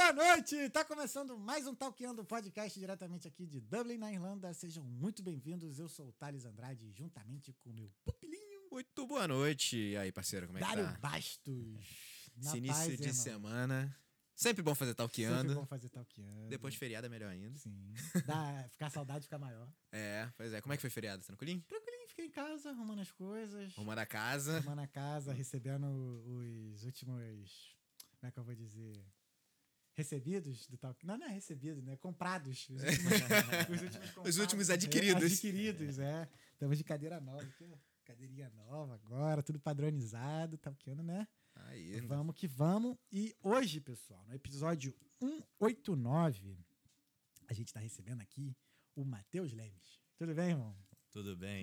Boa noite! Tá começando mais um Talkando Podcast diretamente aqui de Dublin, na Irlanda. Sejam muito bem-vindos. Eu sou o Thales Andrade, juntamente com o meu pupilinho. Muito boa noite. E aí, parceiro, como é Dário que tá? Bastos. Esse início de semana. Sempre bom fazer talqueando. Sempre bom fazer Talkando. Depois de feriado é melhor ainda. Sim. Dá, ficar saudade fica maior. É, pois é. Como é que foi feriado? Tranquilinho? Tranquilinho, fiquei em casa, arrumando as coisas. Arrumando a casa. Arrumando a casa, recebendo os últimos. Como é que eu vou dizer? Recebidos do tal. Não, não é recebido, né? Comprados. Os últimos, os últimos comprados. Os últimos adquiridos. É, adquiridos, é. Estamos de cadeira nova aqui, ó. Cadeirinha nova agora, tudo padronizado, tá talqueando, né? Aí, Vamos que vamos. E hoje, pessoal, no episódio 189, a gente tá recebendo aqui o Matheus Lemes. Tudo bem, irmão? Tudo bem.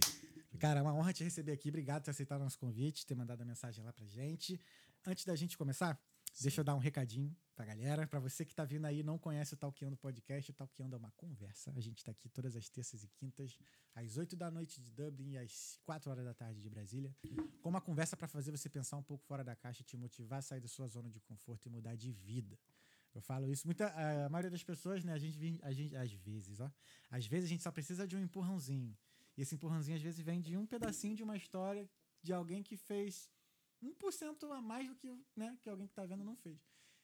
Cara, é uma honra te receber aqui. Obrigado por ter aceitado o nosso convite, ter mandado a mensagem lá pra gente. Antes da gente começar, deixa eu dar um recadinho pra galera. Pra você que tá vindo aí e não conhece o Talkeando Podcast, o Talkeando é uma conversa. A gente tá aqui todas as terças e quintas, às 8 da noite de Dublin e às 4 horas da tarde de Brasília. Com uma conversa pra fazer você pensar um pouco fora da caixa, te motivar a sair da sua zona de conforto e mudar de vida. Eu falo isso, muita, a maioria das pessoas, né, a gente, a gente, às vezes, ó, às vezes a gente só precisa de um empurrãozinho. E esse empurrãozinho às vezes vem de um pedacinho de uma história de alguém que fez 1% a mais do que, né, que alguém que tá vendo não fez.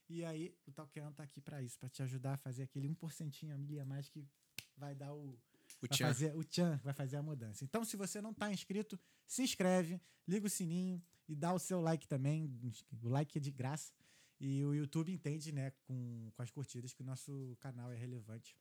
E aí o Talkeano tá aqui para isso, para te ajudar a fazer aquele 1% a milha a mais que vai dar o O vai tchan. fazer o tchan, vai fazer a mudança. Então, se você não tá inscrito, se inscreve, liga o sininho e dá o seu like também. O like é de graça. E o YouTube entende, né, com, com as curtidas, que o nosso canal é relevante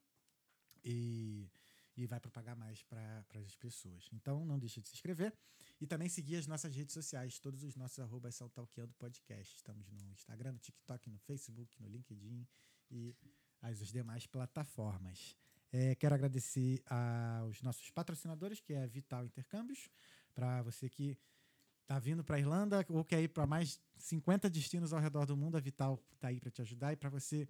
e, e vai propagar mais para as pessoas. Então, não deixe de se inscrever e também seguir as nossas redes sociais. Todos os nossos arrobas são Talkeando Podcast. Estamos no Instagram, no TikTok, no Facebook, no LinkedIn e as demais plataformas. É, quero agradecer aos nossos patrocinadores, que é a Vital Intercâmbios, para você que tá vindo para Irlanda ou quer ir para mais 50 destinos ao redor do mundo, a Vital tá aí para te ajudar e para você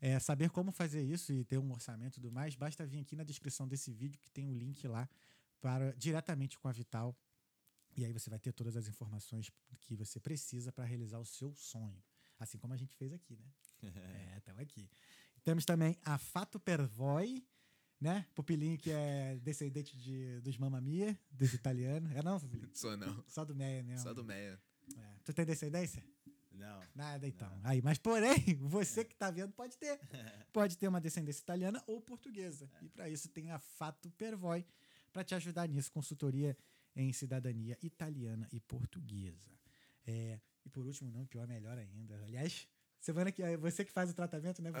é, saber como fazer isso e ter um orçamento e tudo mais, basta vir aqui na descrição desse vídeo que tem um link lá para diretamente com a Vital e aí você vai ter todas as informações que você precisa para realizar o seu sonho, assim como a gente fez aqui, né? é, estamos aqui. Temos também a Fato Pervoi, né? Pupilinho que é descendente de, dos Mamma Mia, dos italianos. É não, Pupilinho? Sou não. Só do Meia mesmo. Só do Meia. É. Tu tem descendência? Não. Nada, então. Aí, mas porém, você que tá vendo pode ter. Pode ter uma descendência italiana ou portuguesa. E para isso tem a Fato Pervoi para te ajudar nisso, consultoria em cidadania italiana e portuguesa. É, e por último, não, pior, melhor ainda. Aliás, semana que você que faz o tratamento, né,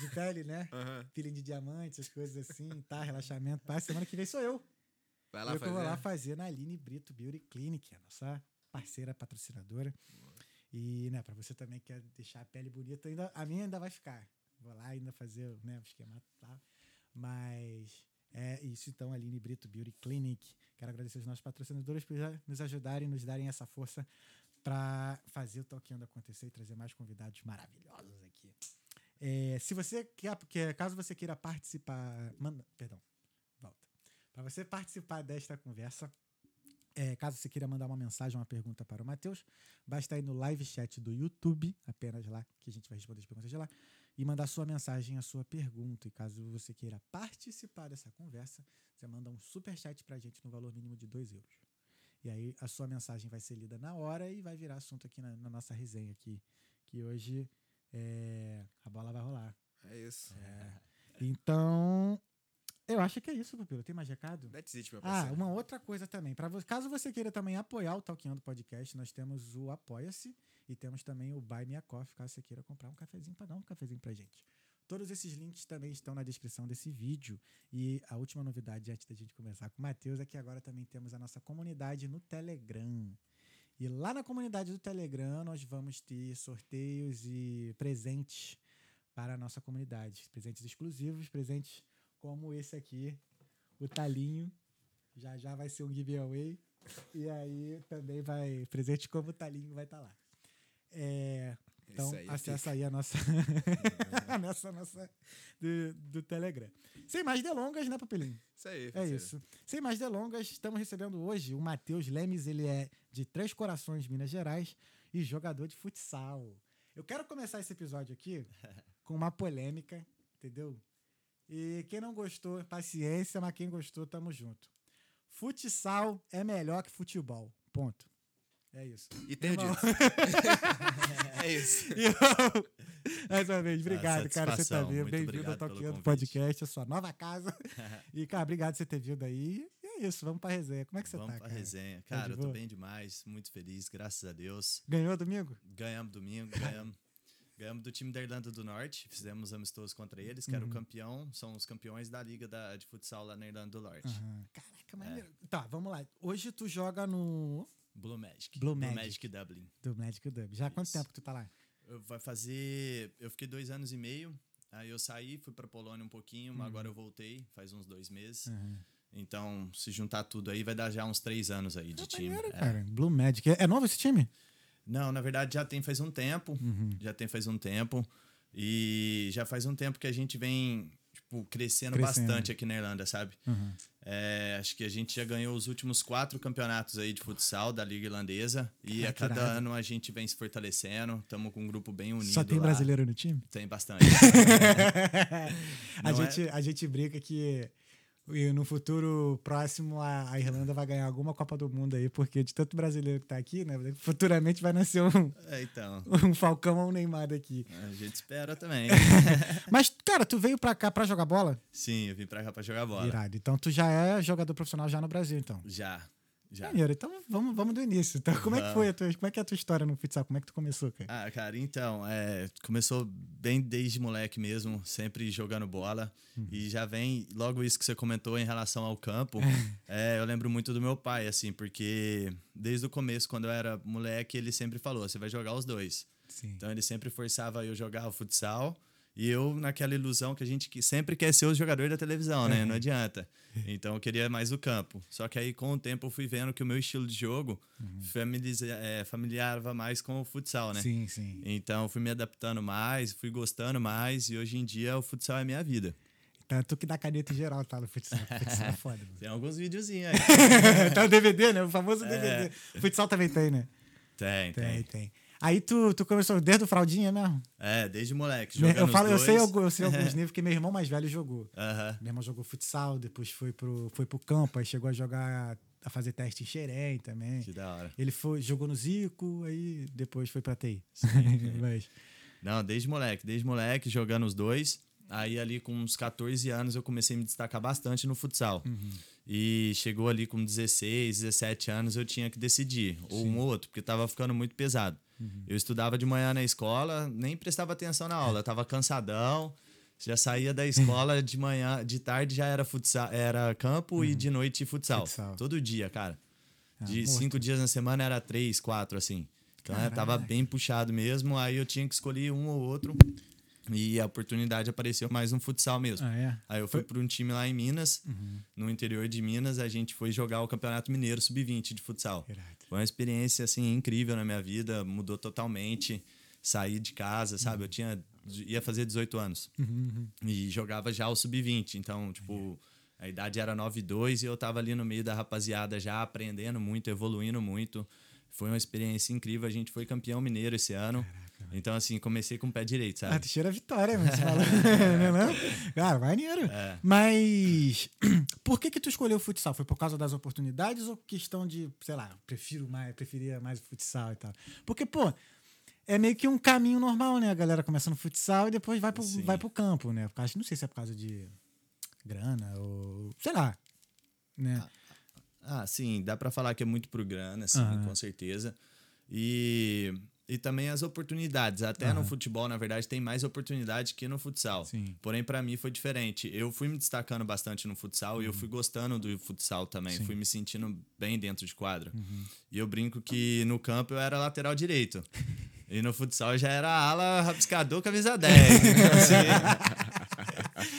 de pele, né? Aham. Peeling de diamante, essas coisas assim, tá, relaxamento. Semana que vem sou eu. Vai lá eu fazer. vou lá fazer na Aline Brito Beauty Clinic, a nossa parceira patrocinadora. E, né, pra você também que quer deixar a pele bonita, ainda, a minha ainda vai ficar. Vou lá ainda fazer né, o esquema lá. Mas é isso então, Aline Brito Beauty Clinic. Quero agradecer aos nossos patrocinadores por nos ajudarem, nos darem essa força para fazer o Talkando acontecer e trazer mais convidados maravilhosos aqui. É, se você quer, que- caso você queira participar, manda, perdão, volta. Para você participar desta conversa, é, caso você queira mandar uma mensagem, uma pergunta para o Matheus, basta ir no live chat do YouTube, apenas lá, que a gente vai responder as perguntas de lá, e mandar sua mensagem, a sua pergunta. E caso você queira participar dessa conversa, você manda um super chat para a gente no valor mínimo de 2 euros. E aí a sua mensagem vai ser lida na hora e vai virar assunto aqui na, na nossa resenha aqui, que hoje é, a bola vai rolar. É isso. Então, eu acho que é isso, Pupilo. Tem mais recado? That's it, meu Ah, parceiro. uma outra coisa também. Pra caso você queira também apoiar o Talkando Podcast, nós temos o Apoia-se e temos também o Buy Me a Coffee, caso você queira comprar um cafezinho para dar um cafezinho pra gente. Todos esses links também estão na descrição desse vídeo. E a última novidade, antes da gente começar com o Matheus, é que agora também temos a nossa comunidade no Telegram. E lá na comunidade do Telegram nós vamos ter sorteios e presentes para a nossa comunidade. Presentes exclusivos, presentes como esse aqui, o talinho. Já já vai ser um giveaway. E aí também vai. Presente como o talinho vai estar lá. É, então, aí, acessa aí a nossa. a nossa, nossa do, do Telegram. Sem mais delongas, né, Papelinho? Isso aí, É parceiro. isso. Sem mais delongas, estamos recebendo hoje o Matheus Lemes. Ele é de Três Corações, Minas Gerais, e jogador de futsal. Eu quero começar esse episódio aqui com uma polêmica, entendeu? E quem não gostou, paciência, mas quem gostou, tamo junto. Futsal é melhor que futebol. Ponto. É isso. E tenho Irmão. dito. é isso. Irmão, Mais uma vez, obrigado, cara. Você tá. Muito Bem-vindo ao obrigado pelo Toquinho do convite. Podcast, a sua nova casa. E, cara, obrigado por você ter vindo aí. E é isso, vamos pra resenha. Como é que você Vamos tá, pra cara? resenha. Tá Cara, de eu tô boa? bem demais, muito feliz, graças a Deus. Ganhou domingo? Ganhamos domingo, ganhamos. Ganhamos do time da Irlanda do Norte, fizemos amistoso contra eles, que era o Uhum. campeão, são os campeões da liga da, de futsal lá na Irlanda do Norte. Aham. Caraca, É. maneiro. Tá, vamos lá. Hoje tu joga no Blue Magic. Blue Magic. Dublin. do Magic Dub. Já há quanto tempo que tu tá lá? Eu vai fazer. Eu fiquei dois anos e meio. Aí eu saí, fui pra Polônia um pouquinho, mas agora eu voltei, faz uns dois meses. Aham. Então, se juntar tudo aí, vai dar já uns três anos aí de Ah, time. maneiro, É. cara. Blue Magic. É, é novo esse time? Não, na verdade já tem faz um tempo. Uhum. Já tem faz um tempo. E já faz um tempo que a gente vem, tipo, crescendo, Crescendo. bastante aqui na Irlanda, sabe? Uhum. É, acho que a gente já ganhou os últimos quatro campeonatos aí de futsal da Liga Irlandesa. E a cada irado. ano a gente vem se fortalecendo. Estamos com um grupo bem unido. Só tem lá. brasileiro no time? Tem bastante. a, é? gente, a gente brinca que e no futuro próximo a, Irlanda vai ganhar alguma Copa do Mundo aí, porque de tanto brasileiro que tá aqui, né? Futuramente vai nascer um, é, então, um Falcão ou um Neymar daqui. a gente espera também. Mas, cara, tu veio pra cá pra jogar bola? Sim, eu vim pra cá pra jogar bola. Irado. Então tu já é jogador profissional já no Brasil, então. Já, já. Maneiro. Então vamos, vamos do início. Então, como é que foi a tua, como é que é a tua história no futsal? Como é que tu começou, cara? Ah, cara, então, é, começou bem desde moleque mesmo, sempre jogando bola. Uhum. E já vem, logo isso que você comentou em relação ao campo, é, eu lembro muito do meu pai, assim, porque desde o começo, quando eu era moleque, ele sempre falou: você vai jogar os dois. Sim. Então ele sempre forçava eu jogar o futsal. E eu, naquela ilusão que a gente sempre quer ser o jogador da televisão, né? Não adianta. Então eu queria mais o campo. Só que aí, com o tempo, eu fui vendo que o meu estilo de jogo familiza- é, familiarava mais com o futsal, né? Sim, sim. Então eu fui me adaptando mais, fui gostando mais. E hoje em dia o futsal é minha vida. É tu que dá caneta em geral, tá? No futsal. Futsal é foda. mano. Tem alguns videozinhos aí. tá o DVD, né? O famoso É. DVD. Futsal também tem, né? tem, Tem, tem. tem. Aí tu, tu começou desde o fraldinha mesmo? É, desde moleque. Jogando eu, falo, eu, sei, algu- eu sei alguns níveis, porque meu irmão mais velho jogou. Aham. Meu irmão jogou futsal, depois foi pro, foi pro campo, aí chegou a jogar, a fazer teste em Xerém também. Que da hora. Ele foi, jogou no Zico, aí depois foi pra TI. Mas, Não, desde moleque, desde moleque, jogando os dois. Aí ali com uns 14 anos eu comecei a me destacar bastante no futsal. Uhum. E chegou ali com 16, 17 anos eu tinha que decidir, ou um ou outro, porque tava ficando muito pesado. Uhum. Eu estudava de manhã na escola, nem prestava atenção na aula, tava cansadão. Já saía da escola de manhã, de tarde já era futsal, era campo e de noite futsal. Uhum. Futsal. Todo dia, cara. Ah, De morto. cinco dias na semana era três, quatro, assim. Então é, tava bem puxado mesmo. Aí eu tinha que escolher um ou outro. E a oportunidade apareceu mais no futsal mesmo. ah, é? Aí eu fui para um time lá em Minas, no interior de Minas, a gente foi jogar o Campeonato Mineiro Sub-20 de futsal. Irado. Foi uma experiência assim incrível na minha vida, mudou totalmente. Saí de casa, sabe? Eu tinha ia fazer 18 anos Uhum, e jogava já o sub-20, então, tipo, a idade era 9 e 2 e eu tava ali no meio da rapaziada já aprendendo muito, evoluindo muito. Foi uma experiência incrível, a gente foi campeão mineiro esse ano. Então, assim, comecei com o pé direito, Ah, sabe? tu cheira a vitória, mano. Você não é não? Cara, maneiro. É. Mas por que que tu escolheu o futsal? Foi por causa das oportunidades ou questão de, sei lá, prefiro mais, preferia mais o futsal e tal? Porque, pô, é meio que um caminho normal, né? A galera começa no futsal e depois vai pro, Sim. vai pro campo, né? Por causa, não sei se é por causa de grana ou, sei lá, né? Ah, sim, dá pra falar que é muito pro grana, sim, Aham. com certeza. E, e também as oportunidades. Até no Aham. futebol, na verdade, tem mais oportunidade que no futsal. Sim. Porém, pra mim foi diferente. Eu fui me destacando bastante no futsal e eu fui gostando do futsal também. Uhum. Sim. Uhum. Fui me sentindo bem dentro de quadra. E eu brinco que no campo eu era lateral direito. E no futsal eu já era ala, rabiscador, camisa 10.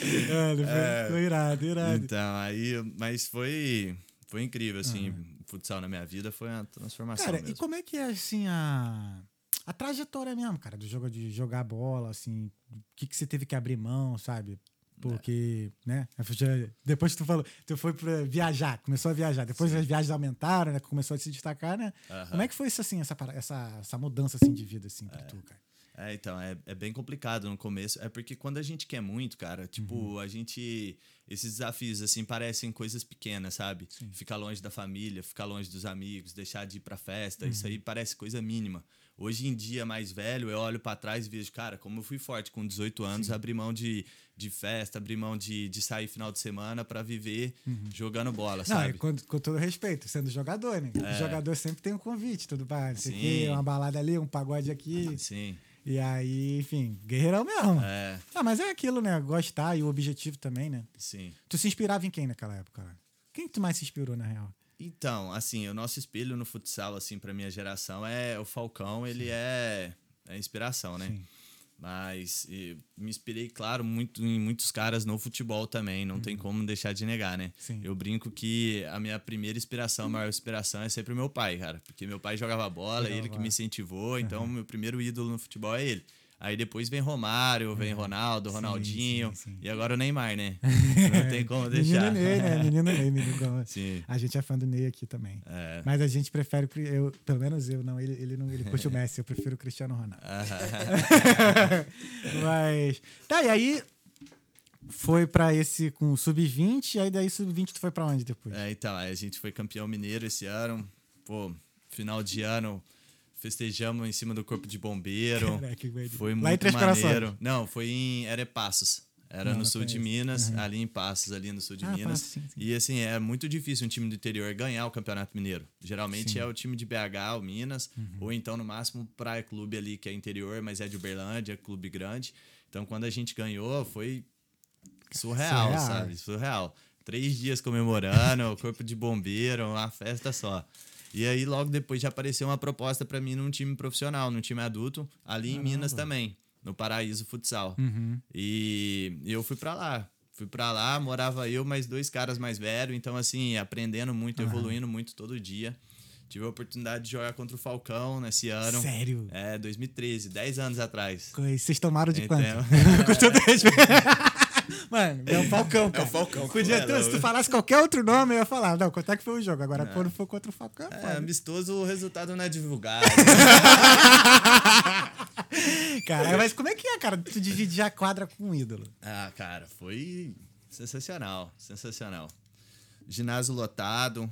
Então, assim, É, foi irado, irado. então, aí, mas foi, foi incrível, assim. O futsal na minha vida foi uma transformação Cara, e mesmo. como é que é, assim, a, a trajetória mesmo, cara, do jogo de jogar bola, assim, o que, que você teve que abrir mão, sabe? Porque, né? já- Depois que tu falou, tu foi pra viajar, começou a viajar. Depois as viagens aumentaram, né? Começou a se destacar, né? Aham. Como é que foi isso, assim, essa, essa, essa mudança, assim, de vida, assim, pra tu, cara? É, então, é, é bem complicado no começo. É porque quando a gente quer muito, cara, tipo, Uhum. a gente. Esses desafios, assim, parecem coisas pequenas, sabe? Ficar longe da família, ficar longe dos amigos, deixar de ir pra festa, isso Uhum. aí parece coisa mínima. Hoje em dia, mais velho, eu olho pra trás e vejo, cara, como eu fui forte com 18 anos, abri mão de, de festa, abri mão de, de sair final de semana pra viver jogando bola, Uhum. Não, sabe? com, com todo respeito, sendo jogador, né? O jogador sempre tem um convite, tudo para quê, Sim. uma balada ali, um pagode aqui. Sim. E aí, enfim, guerreirão mesmo. É, Ah, mas é aquilo, né? Gostar e o objetivo também, né? sim. Tu se inspirava em quem naquela época? cara? Quem que tu mais se inspirou, na real? Então, assim, o nosso espelho no futsal, assim, pra minha geração é o Falcão, ele é, é inspiração, né? Sim. Mas me inspirei, claro, muito em muitos caras no futebol também, não tem como deixar de negar, né? Uhum. Sim. Eu brinco que a minha primeira inspiração, a maior inspiração é sempre o meu pai, cara. Porque meu pai jogava bola, ele que me incentivou, então meu primeiro ídolo no futebol é ele. Aí depois vem Romário, vem Ronaldo, Uhum. Sim, Ronaldinho sim, sim. e agora o Neymar, né? Não tem como deixar. Menino Ney, né? Menino Ney, menino. Sim. A gente é fã do Ney aqui também. É. Mas a gente prefere, eu, pelo menos eu, não, ele, ele não ele curte o Messi, eu prefiro o Cristiano Ronaldo. Mas. Tá, e aí foi pra esse com o Sub-20, e aí daí Sub-20 tu foi pra onde depois? É, então, a gente foi campeão mineiro esse ano. Pô, final de ano, festejamos em cima do corpo de bombeiro. Caraca, que. Foi Lá em muito Três Corações? maneiro. Não, foi em Erepassos. Era Não, no sul de. Minas, ali em Passos, ali no sul de Ah, Minas. Passos, sim, sim. E assim, é muito difícil um time do interior ganhar o Campeonato Mineiro. Geralmente Sim. Uhum. é o time de BH, o Minas, ou então no máximo Praia Clube ali, que é interior, mas é de Uberlândia, clube grande. Então quando a gente ganhou, foi surreal, Surreal. sabe? Surreal. Três dias comemorando, o corpo de bombeiro, uma festa só. E aí, logo depois, já apareceu uma proposta pra mim num time profissional, num time adulto, ali em Minas também, no Paraíso Futsal. Uhum. E eu fui pra lá. Fui pra lá, morava eu, mais dois caras mais velhos. Então, assim, aprendendo muito, evoluindo muito todo dia. Tive a oportunidade de jogar contra o Falcão nesse ano. Sério? É, 2013, 10 anos atrás. Vocês tomaram de quanto? Então. Com todo respeito. Mano, é o Falcão, cara. Falcão, Podia é, ter, se tu falasse qualquer outro nome, eu ia falar. Não, quanto é que foi o jogo? Agora, quando for contra o Falcão, É, amistoso, o resultado não é divulgado. Cara, mas como é que é, cara? Tu dividir a quadra com um ídolo. Ah, cara, foi sensacional, sensacional. Ginásio lotado,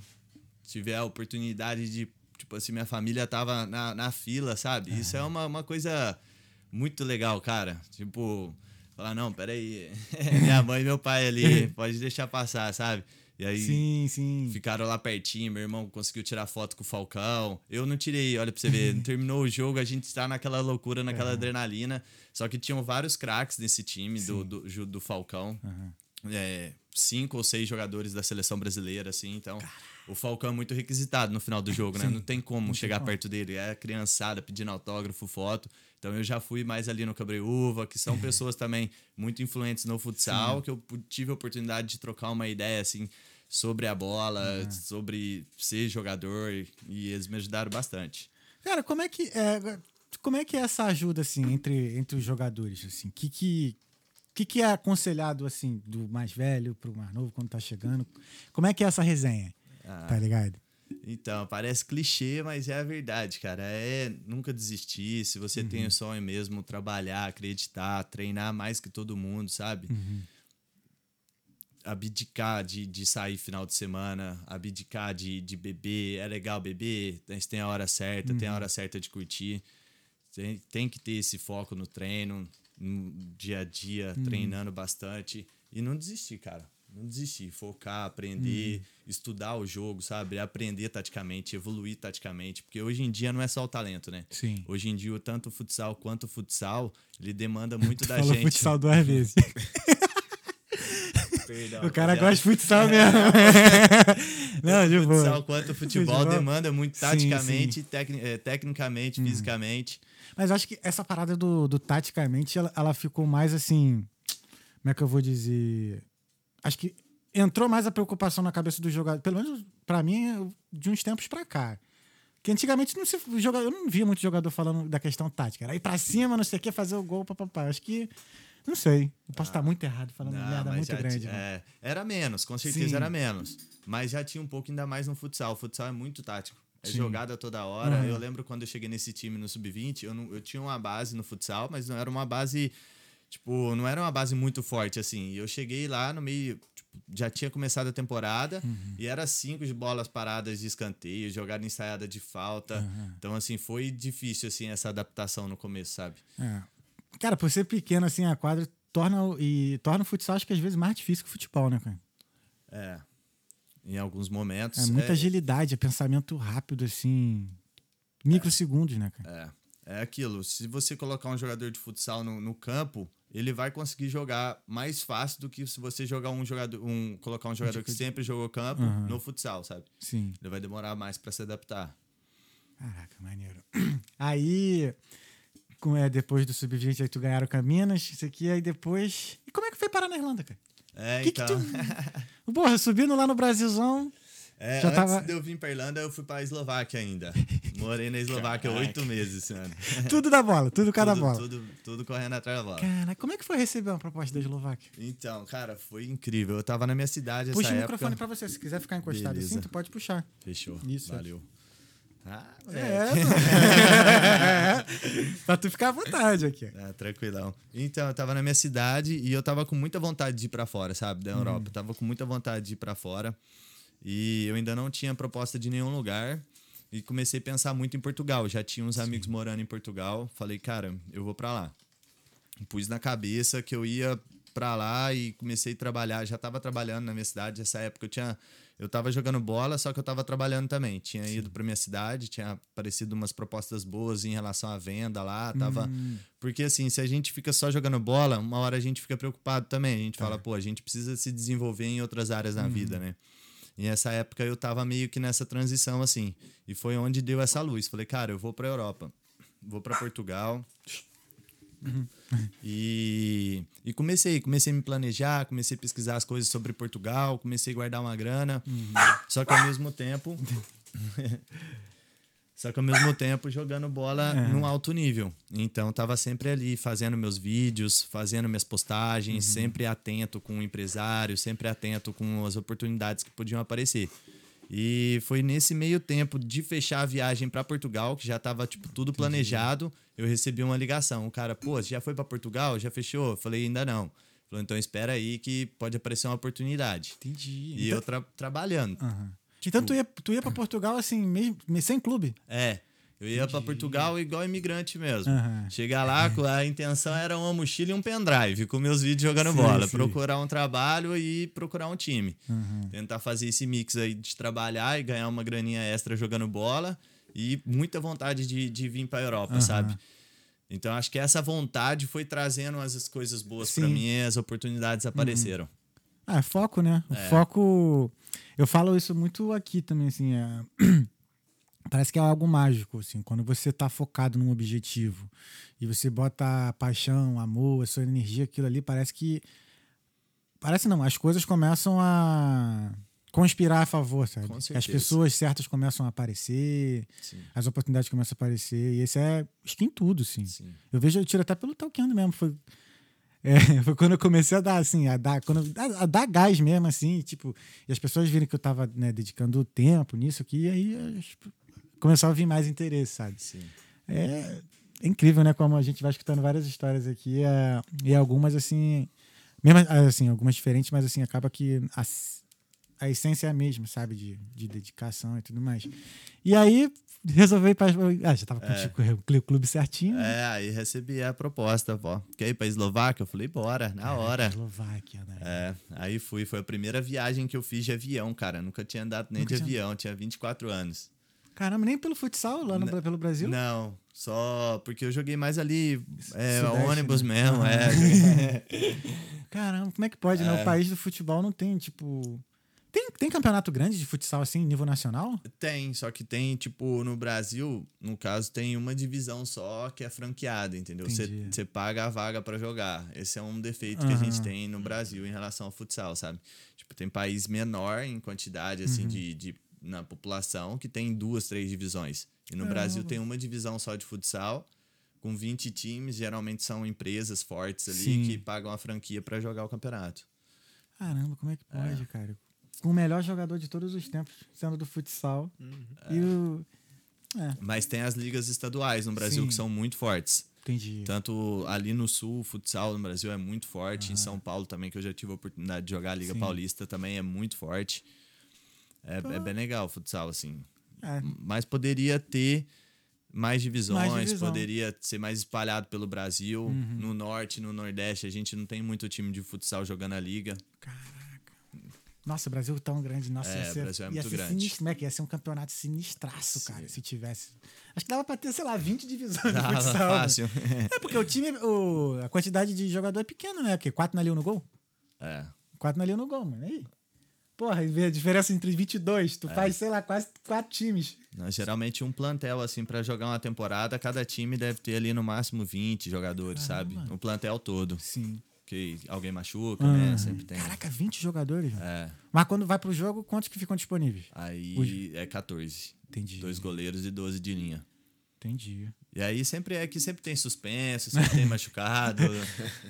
tive a oportunidade de, tipo assim, minha família tava na, na fila, sabe? Isso é uma, uma coisa muito legal, cara. Tipo, falar, não, peraí, minha mãe e meu pai ali, pode deixar passar, sabe? E aí Sim, sim. ficaram lá pertinho, meu irmão conseguiu tirar foto com o Falcão. Eu não tirei, olha pra você ver. Terminou o jogo, a gente está naquela loucura, naquela adrenalina. Só que tinham vários craques nesse time do, do, do Falcão. É, cinco ou seis jogadores da seleção brasileira, assim. Então, o Falcão é muito requisitado no final do jogo, né? Não tem como chegar perto dele. É criançada pedindo autógrafo, foto. Então, eu já fui mais ali no Cabreúva, que são pessoas também muito influentes no futsal, que eu tive a oportunidade de trocar uma ideia, assim, sobre a bola, sobre ser jogador, e eles me ajudaram bastante. Cara, como é que é, como é que é essa ajuda assim entre, entre os jogadores assim? Que que que que é aconselhado assim do mais velho pro mais novo quando tá chegando? Como é que é essa resenha? Tá ligado? Então, parece clichê, mas é a verdade, cara. É nunca desistir. Se você tem o sonho mesmo, trabalhar, acreditar, treinar mais que todo mundo, sabe? Abdicar de, de sair final de semana, abdicar de, de beber. É legal beber, mas tem a hora certa, tem a hora certa de curtir. Tem, tem que ter esse foco no treino, no dia a dia, treinando bastante. E não desistir, cara. Não desistir. Focar, aprender, estudar o jogo, sabe? Aprender taticamente, evoluir taticamente. Porque hoje em dia não é só o talento, né? Sim. Hoje em dia, tanto o futsal quanto o futsal, ele demanda muito da Falou gente. futsal duas vezes. Perdão, o cara gosta de futsal mesmo. Não, de boa. futsal quanto o futebol Futebol. demanda muito Sim, taticamente, tecni- eh, tecnicamente, Uhum. fisicamente. Mas eu acho que essa parada do, do taticamente, ela, ela ficou mais assim. Como é que eu vou dizer? Acho que entrou mais a preocupação na cabeça do jogador. Pelo menos pra mim, de uns tempos pra cá. Que antigamente não se, o jogador, eu não via muito jogador falando da questão tática. Era ir pra cima, não sei o que, fazer o gol, papapá. Acho que. Não sei. Eu posso estar muito errado, falando Não, merda muito grande. né? é, era menos, com certeza Sim. era menos. Mas já tinha um pouco ainda mais no futsal. O futsal é muito tático. É Sim. jogada toda hora. Uhum. Eu lembro quando eu cheguei nesse time no Sub-20, eu, não- eu tinha uma base no futsal, mas não era uma base. Tipo, não era uma base muito forte, assim. E eu cheguei lá no meio. tipo, já tinha começado a temporada Uhum. e era cinco de bolas paradas de escanteio, jogada ensaiada de falta. Uhum. Então, assim, foi difícil, assim, essa adaptação no começo, sabe? É. Cara, por ser pequeno assim, a quadra torna, e torna o futsal, acho que às vezes mais difícil que o futebol, né, cara? É. Em alguns momentos. É muita agilidade, é pensamento rápido, assim. Microsegundos, né, cara? É, é aquilo. Se você colocar um jogador de futsal no, no campo, ele vai conseguir jogar mais fácil do que se você jogar um jogador, um, colocar um jogador que sempre jogou campo Aham. no futsal, sabe? Sim. Ele vai demorar mais pra se adaptar. Caraca, maneiro. Aí, com, é, depois do Sub-20, aí tu ganharam com a Minas, isso aqui, aí depois... E como é que foi parar na Irlanda, cara? É, Que que então. tu- Porra, subindo lá no Brasilzão... É, Já antes tava- de eu vir pra Irlanda, eu fui pra Eslováquia ainda. Morei na Eslováquia oito meses. Tudo da bola, tudo cada bola. Tudo, tudo correndo atrás da bola. Cara, como é que foi receber uma proposta da Eslováquia? Então, cara, foi incrível. Eu tava na minha cidade essa Puxa o época. microfone pra você, se quiser ficar encostado Beleza. assim, tu pode puxar. Fechou. Isso, Valeu. Ah, É, mano. pra tu ficar à vontade aqui. Ah, tranquilão. Então, eu tava na minha cidade e eu tava com muita vontade de ir pra fora, sabe? Da Europa. Eu tava com muita vontade de ir pra fora. E eu ainda não tinha proposta de nenhum lugar. E comecei a pensar muito em Portugal. Já tinha uns amigos morando em Portugal. Falei, cara, eu vou pra lá. Pus na cabeça que eu ia pra lá e comecei a trabalhar. Já tava trabalhando na minha cidade. Nessa época eu tinha. Eu tava jogando bola, só que eu tava trabalhando também. Tinha ido pra minha cidade, tinha aparecido umas propostas boas em relação à venda lá. Tava. Porque assim, se a gente fica só jogando bola, uma hora a gente fica preocupado também. A gente fala, pô, a gente precisa se desenvolver em outras áreas na vida, né? E nessa época eu tava meio que nessa transição, assim. E foi onde deu essa luz. Falei, cara, eu vou pra Europa. Vou pra Portugal. E, e comecei, comecei a me planejar, comecei a pesquisar as coisas sobre Portugal, comecei a guardar uma grana. Só que ao mesmo tempo. Só que ao mesmo tempo jogando bola num alto nível. Então tava sempre ali fazendo meus vídeos, fazendo minhas postagens, sempre atento com o empresário, sempre atento com as oportunidades que podiam aparecer. E foi nesse meio tempo de fechar a viagem para Portugal, que já tava tipo tudo planejado, eu recebi uma ligação. O cara, pô, você já foi para Portugal? Já fechou? Eu falei, ainda não. Falou, então espera aí que pode aparecer uma oportunidade. Entendi. E eu tra- trabalhando. Aham. Então tu ia, tu ia pra Portugal assim, mesmo, sem clube? É. Eu ia pra Portugal igual imigrante mesmo. Aham. Chegar lá, com a intenção era uma mochila e um pendrive, com meus vídeos jogando Sim, bola. sim. Procurar um trabalho e procurar um time. Uhum. Tentar fazer esse mix aí de trabalhar e ganhar uma graninha extra jogando bola. E muita vontade de, de vir pra Europa, Aham. sabe? Então acho que essa vontade foi trazendo as coisas boas. Uhum. mim e as oportunidades apareceram. Ah, é foco, né? O É. foco. Eu falo isso muito aqui também, assim. é- Parece que é algo mágico, assim. Quando você tá focado num objetivo e você bota paixão, amor, a sua energia, aquilo ali, parece que. Parece não, as coisas começam a conspirar a favor, sabe? As pessoas certas começam a aparecer, Sim. as oportunidades começam a aparecer. E esse é. Acho que em tudo, assim. Sim. Eu vejo, eu tiro até pelo talqueando mesmo. Foi, é, foi quando eu comecei a dar, assim, a dar, quando, a, a dar gás mesmo, assim, tipo, e as pessoas viram que eu tava né, dedicando tempo nisso aqui, e aí as- começou a vir mais interesse, sabe? Sim. É, é incrível, né? Como a gente vai escutando várias histórias aqui, é, e algumas, assim, mesmo assim, algumas diferentes, mas assim, acaba que a, a essência é a mesma, sabe? De, de dedicação e tudo mais. E aí, resolvi ir pra. Ah, já tava com o clube certinho. né? É, aí recebi a proposta, ó. Quer ir pra Eslováquia? Eu falei, bora, na hora. Eslováquia, né? É, aí fui. Foi a primeira viagem que eu fiz de avião, cara. Nunca tinha andado nem Nunca de tinha- avião, tinha 24 anos. Caramba, nem pelo futsal lá no, pelo Brasil? Não, só porque eu joguei mais ali, é, Sudeste, ônibus né? mesmo, Ah. é. Caramba, como é que pode, né? O país do futebol não tem, tipo. Tem, tem campeonato grande de futsal assim, nível nacional? Tem, só que tem, tipo, no Brasil, no caso, tem uma divisão só que é franqueada, entendeu? Você paga a vaga pra jogar. Esse é um defeito que a gente tem no Brasil em relação ao futsal, sabe? Tipo, tem país menor em quantidade, assim, Uhum. de, de na população que tem duas, três divisões. E no Caramba. Brasil tem uma divisão só de futsal, com 20 times, geralmente são empresas fortes ali Sim. que pagam a franquia pra jogar o campeonato. Caramba, como é que pode, cara? Com o melhor jogador de todos os tempos, sendo do futsal. Uhum. E, o- É, Mas tem as ligas estaduais no Brasil Sim. que são muito fortes. entendi. Tanto ali no sul, o futsal no Brasil é muito forte. Em São Paulo também, que eu já tive a oportunidade de jogar a Liga Sim. Paulista, também é muito forte. É, é bem legal o futsal, assim. É. Mas poderia ter mais divisões, Mais divisão. Uhum. poderia ser mais espalhado pelo Brasil. No norte, no nordeste, a gente não tem muito time de futsal jogando a liga. Caraca. Nossa, o Brasil tão grande. Nossa, É, ia ser, o Brasil é muito grande. sinistro, né? Que ia ser um campeonato sinistraço, cara, se tivesse. Acho que dava pra ter, sei lá, 20 divisões de Dava futsal. né? fácil. É, porque o time, o, a quantidade de jogador é pequena, né? Porque quatro na Liga no gol? é. Quatro na Liga no gol, mano. Aí. Porra, e a diferença entre 22. É. Tu faz, sei lá, quase quatro times. Nós, geralmente um plantel, assim, pra jogar uma temporada, cada time deve ter ali no máximo 20 jogadores, sabe? O plantel todo. Sim. Que alguém machuca, né? Ah, Sempre tem. Caraca, 20 jogadores. É. Mas quando vai pro jogo, quantos que ficam disponíveis? Aí é 14. Entendi. Dois goleiros e 12 de linha. Entendi. E aí sempre é que sempre tem suspenso, sempre tem machucado.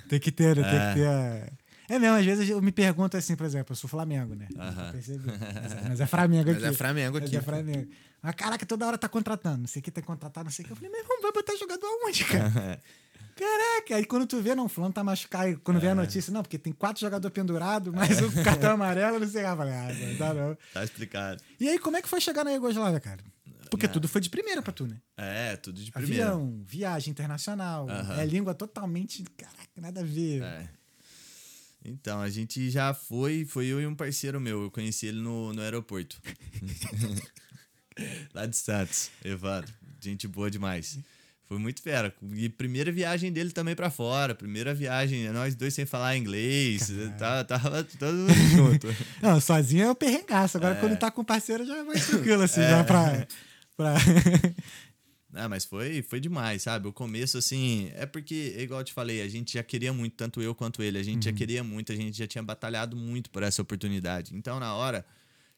Tem que ter, né? Tem É. que ter. a- É mesmo, às vezes eu me pergunto assim, por exemplo, eu sou Flamengo, né? Percebi. Mas é- Mas é Flamengo aqui. Mas é Flamengo Mas aqui. é Flamengo. Mas caraca, toda hora tá contratando. Não sei o que tem que contratar, não sei o que. Eu falei, meu irmão, vai botar jogador aonde, cara? Caraca, aí quando tu vê, não, fulano tá machucado. Quando vê a notícia, não, porque tem quatro jogadores pendurados, mais o cartão amarelo, não sei. Eu falei, ah, não dá não. tá explicado. E aí, como é que foi chegar na Iugoslávia, cara? Porque tudo foi de primeira pra tu, né? É, tudo de primeira. Avião, viagem internacional, é língua totalmente. Caraca, nada a ver. É. Então, a gente já foi, foi eu e um parceiro meu. Eu conheci ele no, no aeroporto. Lá de Santos, Evandro. Gente boa demais. Foi muito fera. E primeira viagem dele também pra fora. Primeira viagem, nós dois sem falar inglês. Tá, tava todo mundo junto. Não, sozinho é o perrengaço. É. Agora, quando tá com parceiro, já é mais tranquilo, assim, já pra. pra... Ah, mas foi, foi demais, sabe? O começo, assim, é porque, igual eu te falei, a gente já queria muito, tanto eu quanto ele, a gente já queria muito, a gente já tinha batalhado muito por essa oportunidade. Então, na hora,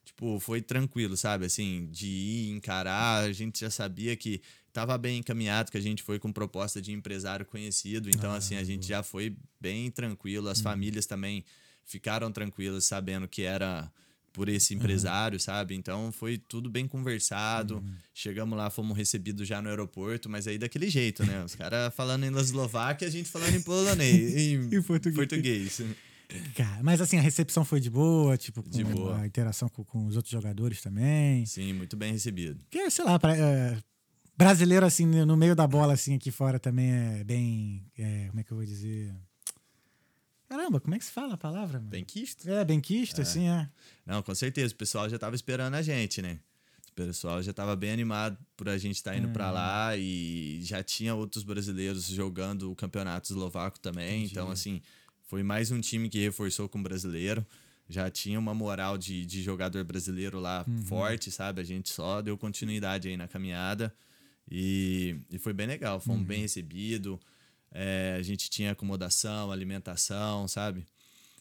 tipo, foi tranquilo, sabe? Assim, de ir, encarar, a gente já sabia que tava bem encaminhado, que a gente foi com proposta de empresário conhecido. Então, assim, a gente já foi bem tranquilo, as famílias também ficaram tranquilas, sabendo que era por esse empresário, sabe? Então foi tudo bem conversado. Chegamos lá, fomos recebidos já no aeroporto, mas aí daquele jeito, né? Os caras falando em Eslováquia, a gente falando em polonês, em Em português. português. Cara, mas assim, a recepção foi de boa, tipo, com De boa. a interação com, com os outros jogadores também. Sim, muito bem recebido. Porque, sei lá, pra- é, brasileiro, assim, no meio da bola, assim, aqui fora também é bem. é, como é que eu vou dizer? Caramba, como é que se fala a palavra? Mano? Bem quisto. É, bem quisto, assim, é. Não, com certeza. O pessoal já tava esperando a gente, né? O pessoal já tava bem animado por a gente estar indo pra Uhum. lá e já tinha outros brasileiros jogando o campeonato eslovaco também. Então, assim, foi mais um time que reforçou com o brasileiro. Já tinha uma moral de, de jogador brasileiro lá Uhum. forte, sabe? A gente só deu continuidade aí na caminhada e, e foi bem legal. Fomos Uhum. bem recebidos. É, a gente tinha acomodação, alimentação, sabe?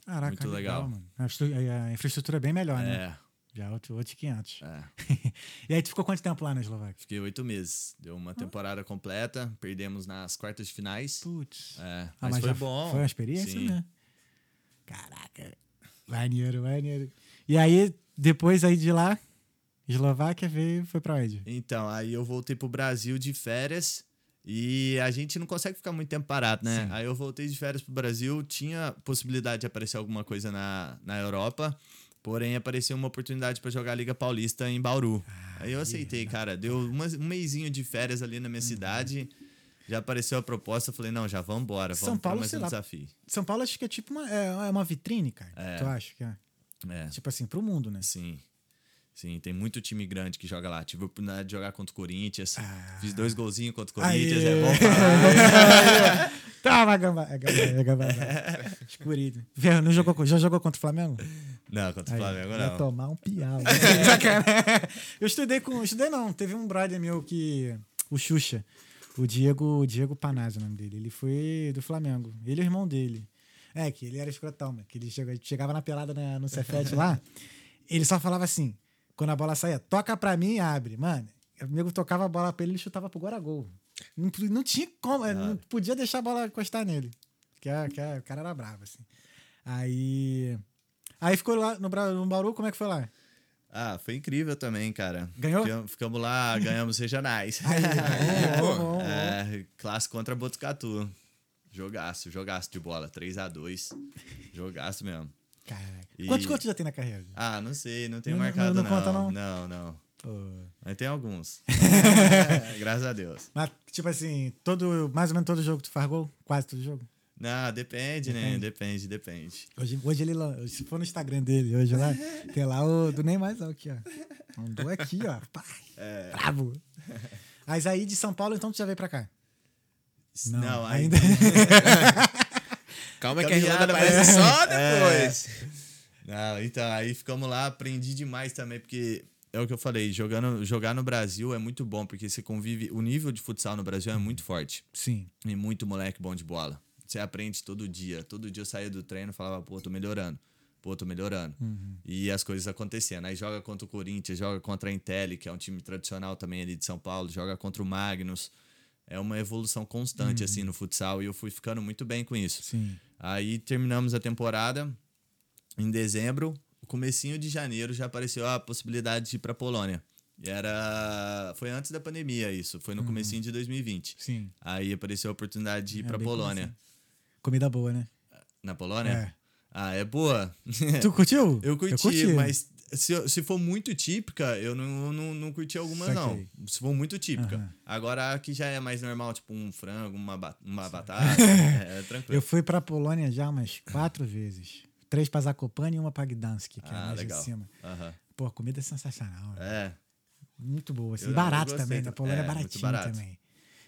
Caraca, Muito legal, legal. mano. A, a infraestrutura é bem melhor, né? É, Já outro, outro 500. é. e aí, tu ficou quanto tempo lá na Eslováquia? Fiquei oito meses. Deu uma temporada completa. Perdemos nas quartas de finais. Putz. É, Ah, mas, foi bom. Foi uma experiência, Sim. né? Caraca. Maneiro, maneiro. E aí, depois aí de lá, Eslováquia veio, foi pra onde? Então, aí eu voltei pro Brasil de férias. E a gente não consegue ficar muito tempo parado, né? Aí eu voltei de férias pro Brasil. Tinha possibilidade de aparecer alguma coisa na, na Europa. Porém, apareceu uma oportunidade para jogar a Liga Paulista em Bauru. aí eu aceitei, cara. Deu uma, um mêsinho de férias ali na minha Uhum. cidade. Já apareceu a proposta. Eu falei, não, já vamos embora. São Vamos pra Paulo, mais um lá. desafio. São Paulo acho que é tipo uma, é, é uma vitrine, cara. É. Tu acha que é? É. Tipo assim, pro mundo, né? Sim. Sim, tem muito time grande que joga lá. Tive a oportunidade de jogar contra o Corinthians. Ah. Fiz dois golzinhos contra o Aê! Corinthians. É bom falar. Tava, gamba. É gamba, é gamba. Escurido. Vê, Não jogou, já jogou contra o Flamengo? não, contra o Flamengo Vai não. tomar um piau. Sacanagem. eu estudei com. Estudei não. Teve um brother meu que. O Xuxa. O Diego, o Diego Panazzi, o nome dele. Ele foi do Flamengo. Ele e o irmão dele. É, que ele era escrotão. Que ele chega- chegava na pelada na- no Cefete lá. Ele só falava assim: quando a bola saía, toca pra mim e abre. Mano, o amigo tocava a bola pra ele e ele chutava pro Guaragol. Não, não tinha como, não podia deixar a bola encostar nele. Que, a- que a- o cara era bravo, assim. Aí. Aí ficou lá no, no Bauru, como é que foi lá? Ah, foi incrível também, cara. Ganhou? Ficam- Ficamos lá, ganhamos regionais. Aí, pô. bom, bom. É, clássico contra Botucatu. Jogaço, jogaço de bola. 3x2. Jogaço mesmo. Caraca. E- Quantos quantos já tem na carreira? Ah, não sei, não tenho Não- marcado não- não. não conta, não? Não, não. Mas tem alguns. Graças a Deus. Mas, tipo assim, todo, mais ou menos todo jogo tu faz gol? Quase todo jogo? Não, depende, né? Depende, depende. Hoje, hoje ele, se for no Instagram dele, hoje lá, tem lá o do Neymarzão aqui, ó. Mandou aqui, ó. Pá, É. bravo. Mas aí de São Paulo, então tu já veio pra cá? Não, Não, ainda. Calma que a Irlanda aparece só É. depois. Não, então, aí ficamos lá, aprendi demais também, porque é o que eu falei, jogando, jogar no Brasil é muito bom, porque você convive. O nível de futsal no Brasil é muito forte. Sim. E muito moleque bom de bola. Você aprende todo dia. Todo dia eu saía do treino e falava, pô, tô melhorando. Pô, tô melhorando. E as coisas acontecendo. Aí joga contra o Corinthians, joga contra a Intelli, que é um time tradicional também ali de São Paulo, joga contra o Magnus. É uma evolução constante, assim, no futsal. E eu fui ficando muito bem com isso. Sim. Aí terminamos a temporada em dezembro. O comecinho de janeiro já apareceu a possibilidade de ir pra Polônia. E era... Foi antes da pandemia isso. Foi no comecinho de 2020. Sim. Aí apareceu a oportunidade de ir É, bem Polônia. comecinho. Comida boa, né? Na Polônia? É. Ah, é boa. Tu curtiu? eu curti, mas se, se for muito típica, eu não, não, não curti algumas, não. Saquei. Se for muito típica. Aham. Agora, a que já é mais normal, tipo um frango, uma, ba- uma batata, é, é tranquilo. Eu fui pra Polônia já umas quatro vezes. Três pra Zakopane e uma pra Gdansk, que é Ah, mais legal. de cima. Aham. Pô, a comida é sensacional. né? É. Muito boa. Assim. Eu- eu barato gostei também. Na. Polônia é, É, muito baratinho também.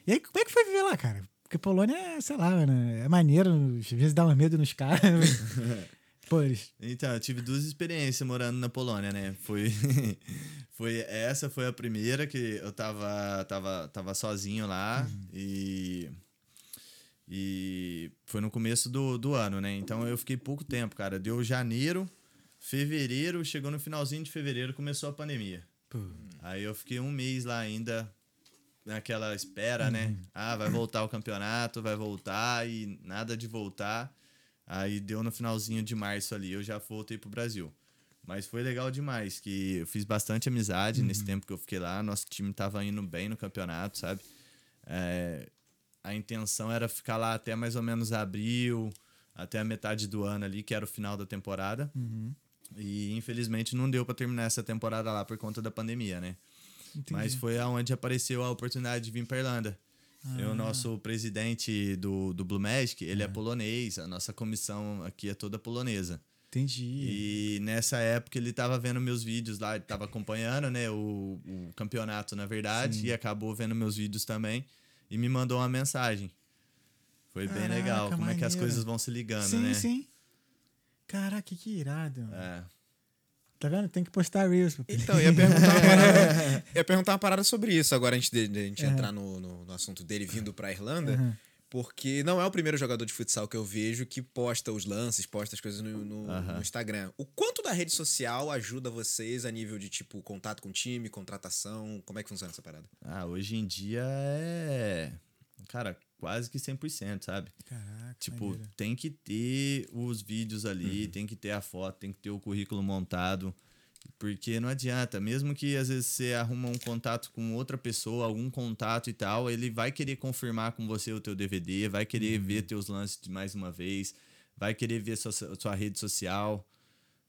E aí, como é que foi viver lá, cara? Porque Polônia é, sei lá, né? é maneiro. Às vezes dá um medo nos caras. Eles... Então, eu tive duas experiências morando na Polônia, né? Foi, foi essa foi a primeira que eu tava tava, tava sozinho lá e e foi no começo do, do ano, né? Então eu fiquei pouco tempo, cara. Deu janeiro, fevereiro, chegou no finalzinho de fevereiro, começou a pandemia. Pô, Aí eu fiquei um mês lá ainda naquela espera, né? Ah, vai voltar o campeonato, vai voltar e nada de voltar. Aí deu no finalzinho de março ali, eu já voltei pro Brasil. Mas foi legal demais, que eu fiz bastante amizade nesse tempo que eu fiquei lá. Nosso time tava indo bem no campeonato, sabe? É, a intenção era ficar lá até mais ou menos abril, até a metade do ano ali, que era o final da temporada. E infelizmente não deu pra terminar essa temporada lá por conta da pandemia, né? entendi. Mas foi aonde apareceu a oportunidade de vir para Irlanda. Eu, o nosso presidente do, do Blue Magic, ele é polonês, a nossa comissão aqui é toda polonesa. Entendi. E nessa época ele tava vendo meus vídeos lá, ele tava acompanhando, né, o, o campeonato, na verdade, e acabou vendo meus vídeos também e me mandou uma mensagem. Foi bem Caraca, legal, como é que as maneiro. coisas vão se ligando, sim, né? sim. Caraca, que irado. mano. É. Tá vendo? Tem que postar Reels. Então, ia perguntar uma parada, ia perguntar uma parada sobre isso agora antes de, de a gente Aham. entrar no, no, no assunto dele vindo pra Irlanda. Aham. Porque não é o primeiro jogador de futsal que eu vejo que posta os lances, posta as coisas no, no- Aham. no Instagram. O quanto da rede social ajuda vocês a nível de, tipo, contato com o time, contratação? Como é que funciona essa parada? Ah, hoje em dia é. Cara, quase que 100%, sabe? Caraca, Tipo, maneiro. tem que ter os vídeos Uhum. ali, tem que ter a foto, tem que ter o currículo montado. Porque não adianta, mesmo que às vezes você arruma um contato com outra pessoa, algum contato e tal, ele vai querer confirmar com você o teu DVD, vai querer Uhum. ver teus lances de mais uma vez, vai querer ver sua, sua rede social.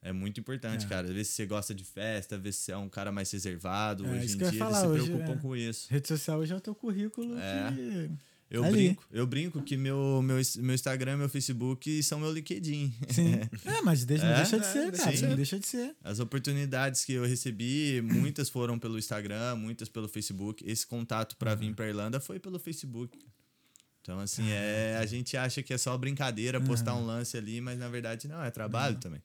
É muito importante, É. cara. Ver se você gosta de festa, ver se você é um cara mais reservado. É, hoje em dia falar, eles se hoje, preocupam é. com isso. Rede social hoje é o teu currículo. É. que- Eu Ali. brinco, eu brinco que meu, meu, meu Instagram e meu Facebook são meu LinkedIn. Sim. É, mas deixa, não É? deixa de ser, cara. de ser. Não deixa de ser. As oportunidades que eu recebi, muitas foram pelo Instagram, muitas pelo Facebook. Esse contato para vir para Irlanda foi pelo Facebook. Então, assim, é, a gente acha que é só brincadeira postar um lance ali, mas na verdade não, é trabalho também.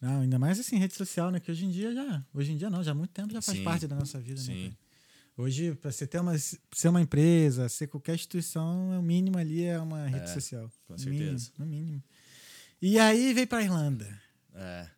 Não, ainda mais assim, rede social, né? Que hoje em dia já. Hoje em dia não, já há muito tempo já faz Sim. parte da nossa vida, né? Sim. cara? Hoje, pra você ter uma, ser uma empresa, ser qualquer instituição, é o mínimo ali é uma rede É, social. com No mínimo, certeza. no mínimo. E aí veio pra Irlanda, É.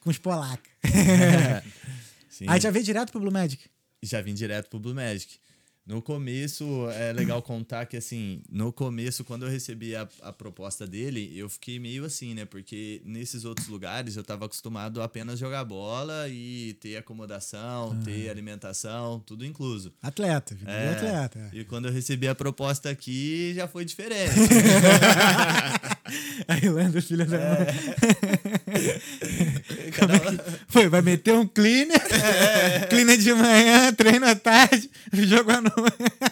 com os polacos. Sim. aí já veio direto pro Blue Magic. já vim direto pro Blue Magic. No começo, é legal contar que, assim, no começo, quando eu recebi a, a proposta dele, eu fiquei meio assim, né? Porque nesses outros lugares eu tava acostumado a apenas jogar bola e ter acomodação, ter alimentação, tudo incluso. Atleta, vida É, atleta. é. E quando eu recebi a proposta aqui, já foi diferente. A Irlanda, filha da mãe. Foi, vai meter um cleaner, cleaner de manhã, treino à tarde, jogo à noite.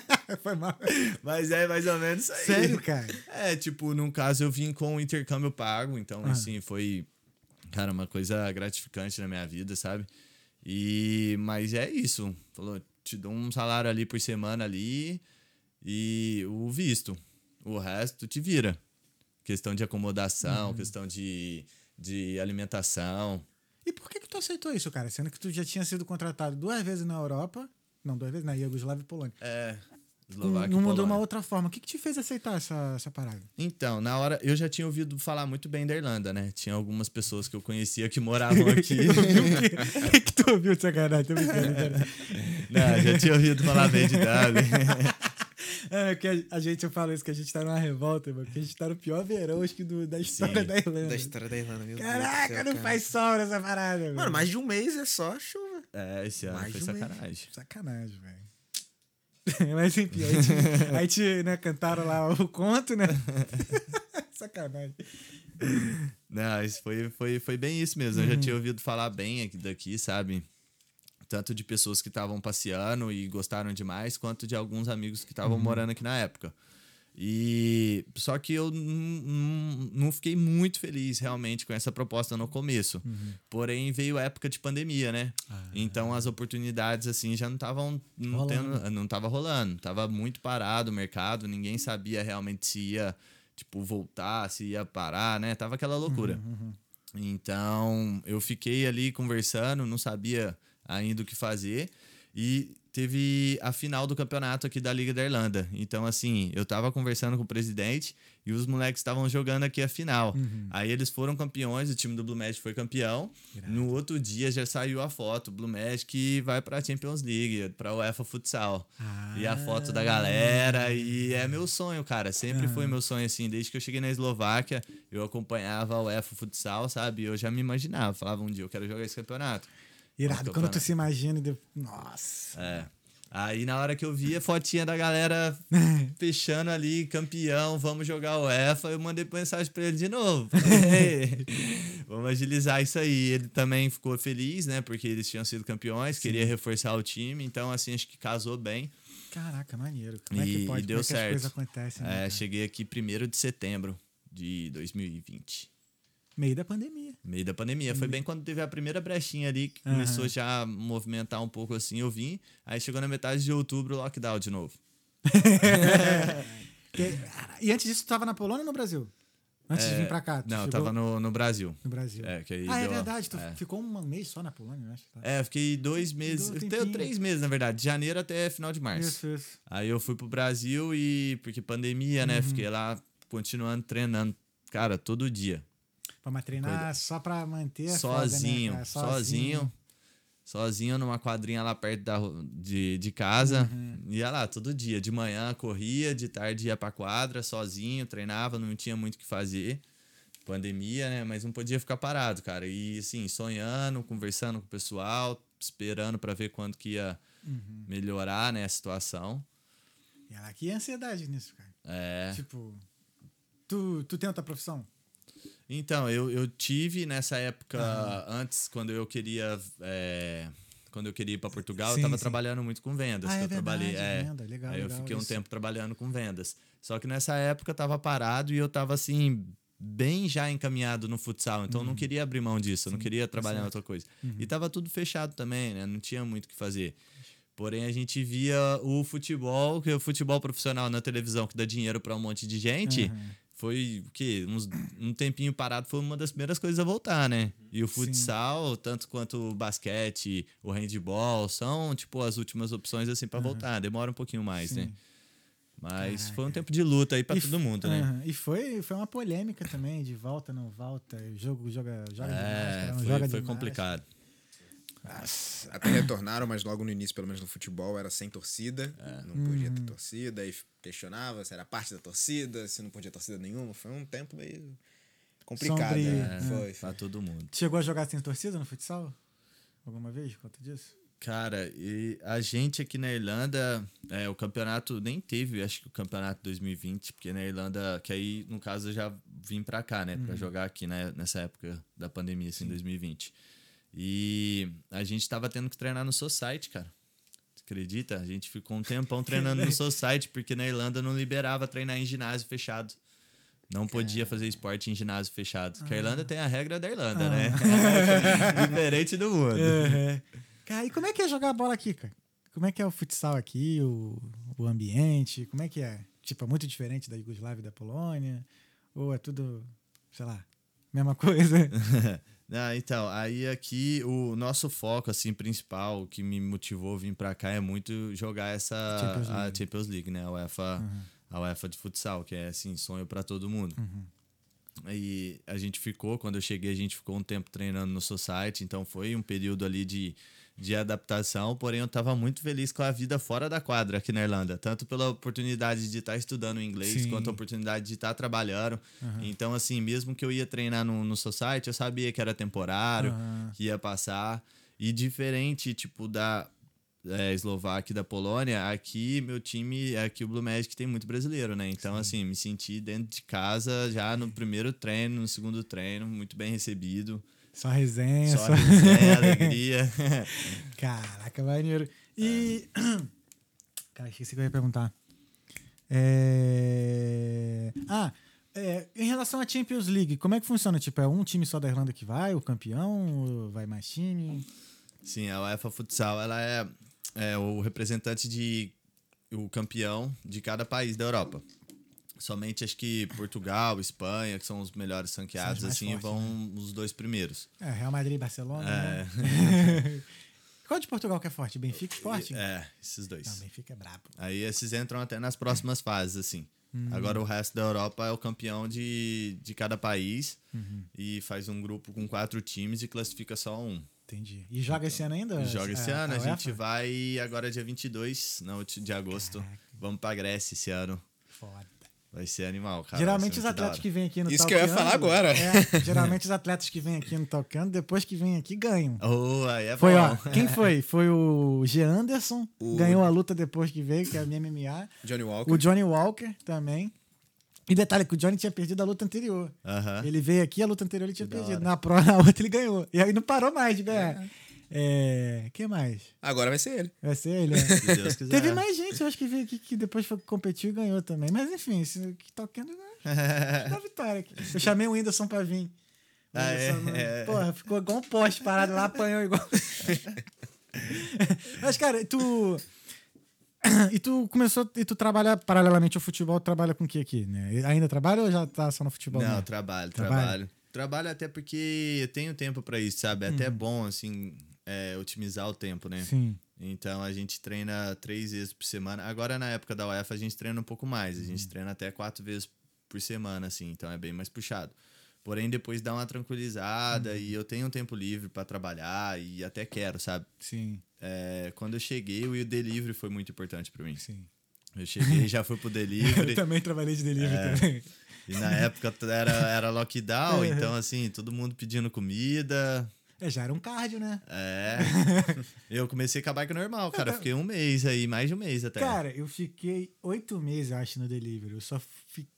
Foi mal. Mas é mais ou menos isso aí. Sério, cara? É, tipo, num caso eu vim com o intercâmbio pago, então, Ah. assim, foi, cara, uma coisa gratificante na minha vida, sabe? E, mas é isso. Falou, te dou um salário ali por semana ali e o visto. O resto te vira. Questão de acomodação, Uhum. questão de, de alimentação. E por que que tu aceitou isso, cara? Sendo que tu já tinha sido contratado duas vezes na Europa, não, duas vezes na Iugoslávia e Polônia. É, Eslováquia não mudou uma outra forma. O que que te fez aceitar essa, essa parada? Então, na hora, eu já tinha ouvido falar muito bem da Irlanda, né? Tinha algumas pessoas que eu conhecia que moravam aqui. O que, que tu ouviu de sacanagem? Tô brincando, cara. Não, já tinha ouvido falar bem de Dublin. É, que a, gente, eu falo isso, que a gente tá numa revolta, mano, que a gente tá no pior verão, acho que do, da história Sim, da Irlanda. Da história da Irlanda, meu Deus Caraca, céu, não cara. faz sol nessa parada, velho. Mano, mais de um mês é só chuva. É, esse ano Mais foi um mês. sacanagem. Sacanagem, velho. Mas enfim, a gente, a gente né, cantaram lá o conto, né? Sacanagem. Não, isso foi, foi, foi bem isso mesmo. Eu já tinha ouvido falar bem aqui daqui, sabe? Tanto de pessoas que estavam passeando e gostaram demais, quanto de alguns amigos que estavam morando aqui na época. E só que eu não fiquei muito feliz realmente com essa proposta no começo. Porém, veio a época de pandemia, né? Então as oportunidades assim já não estavam não, Rolando. tendo- não tava rolando, tava muito parado o mercado, ninguém sabia realmente se ia tipo voltar, se ia parar, né? Tava aquela loucura. Então, eu fiquei ali conversando, não sabia ainda o que fazer. E teve a final do campeonato aqui da Liga da Irlanda. Então, assim, eu tava conversando com o presidente e os moleques estavam jogando aqui a final. Aí eles foram campeões, o time do Blue Magic foi campeão. No outro dia já saiu a foto, Blue Magic vai pra Champions League, pra UEFA Futsal. E a foto da galera, e é meu sonho, cara. Sempre foi meu sonho, assim. Desde que eu cheguei na Eslováquia, eu acompanhava o UEFA Futsal, sabe? Eu já me imaginava, falava um dia, eu quero jogar esse campeonato. Irado, quando tu se imagina e deu... Nossa. É. Aí na hora que eu vi a fotinha da galera fechando ali, campeão, vamos jogar o UEFA, eu mandei mensagem pra ele de novo. Vamos agilizar isso aí. Ele também ficou feliz, né? Porque eles tinham sido campeões, queria reforçar o time, então assim, acho que casou bem. Caraca, maneiro. Como é que E- pode? e deu Como é que as certo. coisas acontecem, né, É, cheguei aqui primeiro de setembro de 2020. Meio da pandemia. Meio da pandemia. Foi bem quando teve a primeira brechinha ali, que Aham. começou já a movimentar um pouco assim, eu vim. Aí chegou na metade de outubro, lockdown de novo. Que- E antes disso, tu tava na Polônia ou no Brasil? Antes de vir pra cá? Não, eu chegou tava no, no Brasil. no Brasil. É, que aí ah, é deu a- verdade. Tu é. ficou um mês só na Polônia, eu acho. Tá? É, eu fiquei dois meses. Um Eu três meses, na verdade, de janeiro até final de março. Isso, isso. Aí eu fui pro Brasil e. Porque pandemia, né? Uhum. Fiquei lá continuando treinando. Cara, todo dia. Pra mas treinar só pra manter a sozinho, foda, né, cara? sozinho. Sozinho numa quadrinha lá perto da, de, de casa. Uhum. Ia lá todo dia. De manhã corria, de tarde ia pra quadra, sozinho, treinava, não tinha muito o que fazer. Pandemia, né? Mas não podia ficar parado, cara. E assim, sonhando, conversando com o pessoal, esperando pra ver quando que ia Uhum. melhorar, né, a situação. E ela que ansiedade nisso, cara. É. Tipo, tu, tu tem outra profissão? Então, eu, eu tive nessa época, antes, quando eu queria. é, quando eu queria ir para Portugal, Sim, eu tava sim. trabalhando muito com vendas. Ah, é eu trabalhei. verdade, é. venda, legal, Aí eu legal fiquei um isso. tempo trabalhando com vendas. Só que nessa época eu tava parado e eu tava assim, bem já encaminhado no futsal. Então eu não queria abrir mão disso, eu não queria trabalhar em Uhum. outra coisa. Uhum. E tava tudo fechado também, né? Não tinha muito o que fazer. Porém, a gente via o futebol, que é o futebol profissional na televisão que dá dinheiro para um monte de gente. Aham. Foi o quê? Uns, um tempinho parado foi uma das primeiras coisas a voltar, né? E o Sim. futsal, tanto quanto o basquete, o handball, são, tipo, as últimas opções, assim, pra voltar. Demora um pouquinho mais, né? Sim. Mas Caraca. foi um tempo de luta aí pra E todo mundo, né? Aham. E foi, foi uma polêmica também, de volta, não volta, jogo, joga, joga É, não foi, joga foi de complicado. Nossa. Até retornaram, mas logo no início, pelo menos no futebol, era sem torcida. Não podia Uhum. ter torcida. Aí questionava se era parte da torcida, se não podia torcida nenhuma. Foi um tempo meio complicado. Sombrio. né? É. Foi, Pra foi. todo mundo. Chegou a jogar sem torcida no futsal? Alguma vez por conta disso? Cara, e a gente aqui na Irlanda, é, o campeonato nem teve, acho que o campeonato 2020, porque na Irlanda, que aí no caso eu já vim pra cá, né, Pra jogar aqui né, nessa época da pandemia, assim, 2020. E a gente tava tendo que treinar no Society, cara. Você acredita? A gente ficou um tempão treinando no Society, porque na Irlanda não liberava treinar em ginásio fechado. Não podia fazer esporte em ginásio fechado. Porque a Irlanda tem a regra da Irlanda, né? Diferente do mundo. É. Cara, e como é que é jogar bola aqui, cara? Como é que é o futsal aqui, o, o ambiente? Como é que é? Tipo, é muito diferente da Iugoslávia e da Polônia? Ou é tudo, sei lá, mesma coisa? Ah, então, aí aqui o nosso foco, assim, principal, o que me motivou a vir pra cá é muito jogar essa Champions a League. Champions League, né? A UEFA, a UEFA de futsal, que é, assim, sonho pra todo mundo. E a gente ficou, quando eu cheguei, a gente ficou um tempo treinando no Society, então foi um período ali de, de adaptação, porém eu tava muito feliz com a vida fora da quadra aqui na Irlanda, tanto pela oportunidade de estar estudando inglês, Sim. quanto a oportunidade de estar trabalhando. Então, assim, mesmo que eu ia treinar no, no Society, eu sabia que era temporário, Aham. que ia passar. E diferente, tipo, da é, Eslováquia e da Polônia, aqui meu time, aqui o Blue Magic tem muito brasileiro, né? Então, assim, me senti dentro de casa já no primeiro treino, no segundo treino, muito bem recebido. Só resenha, Só só... resenha, alegria. Caraca, maneiro. E. Cara, esqueci que eu ia perguntar. É... Ah, é, em relação à Champions League, como é que funciona? Tipo, é um time só da Irlanda que vai, o campeão? Vai mais time? Sim, a UEFA Futsal, ela é, é o representante de o campeão de cada país da Europa. Somente acho que Portugal, Espanha, que são os melhores ranqueados, mais assim, fortes, vão os dois primeiros. É, Real Madrid e Barcelona. É. né? Qual de Portugal que é forte? Benfica e Sporting? É, esses dois. Não, Benfica é brabo. Aí esses entram até nas próximas fases, assim. Hum. Agora o resto da Europa é o campeão de, de cada país Uhum. e faz um grupo com quatro times e classifica só um. Entendi. E joga esse ano ainda? Joga esse a- ano, a, a gente vai agora dia 22 não, de agosto. Caraca. Vamos pra Grécia esse ano. Foda. Vai ser animal, cara. geralmente vai os atletas que vêm aqui no Isso que eu ia Talkando- falar agora. É, geralmente os atletas que vêm aqui no Tocando, depois que vêm aqui, ganham. Oh, aí é Foi, bom. ó, quem foi? Foi o G. Anderson, O- ganhou a luta depois que veio, que é a minha MMA. Johnny Walker. O Johnny Walker também. E detalhe que o Johnny tinha perdido a luta anterior. Aham. Ele veio aqui, a luta anterior ele tinha Que perdido. Na prova, na outra ele ganhou. E aí não parou mais de ganhar. É. que mais? Agora vai ser ele. Vai ser ele, né? Se Deus quiser. Teve mais gente, eu acho que veio aqui que depois foi, competiu e ganhou também. Mas enfim, esse que tocando da vitória aqui. Eu chamei o Whindersson pra vir. O Ah, é? Whindersson, É. Porra, ficou igual um poste parado lá, apanhou igual. Mas, cara, tu. E tu começou. E tu trabalha paralelamente ao futebol, trabalha com o que aqui? Né? Ainda trabalha ou já tá só no futebol? Não, mesmo? trabalho, trabalho. Trabalho até porque eu tenho tempo pra isso, sabe? É até bom, assim, é, otimizar o tempo, né? Sim. Então a gente treina três vezes por semana. Agora, na época da UEFA, a gente treina um pouco mais. A Uhum. gente treina até quatro vezes por semana, assim, então é bem mais puxado. Porém, depois dá uma tranquilizada Uhum. e eu tenho um tempo livre pra trabalhar e até quero, sabe? Sim, É, quando eu cheguei, o delivery foi muito importante pra mim. sim. Eu cheguei já fui pro delivery. Eu também trabalhei de delivery É. também. E na época era, era lockdown, Uhum. então assim, todo mundo pedindo comida. É, já era um cardio, né? É. Eu comecei com a bike normal, cara. Fiquei um mês aí, mais de um mês até. Cara, eu fiquei oito meses, eu acho, no delivery. Eu só, fi...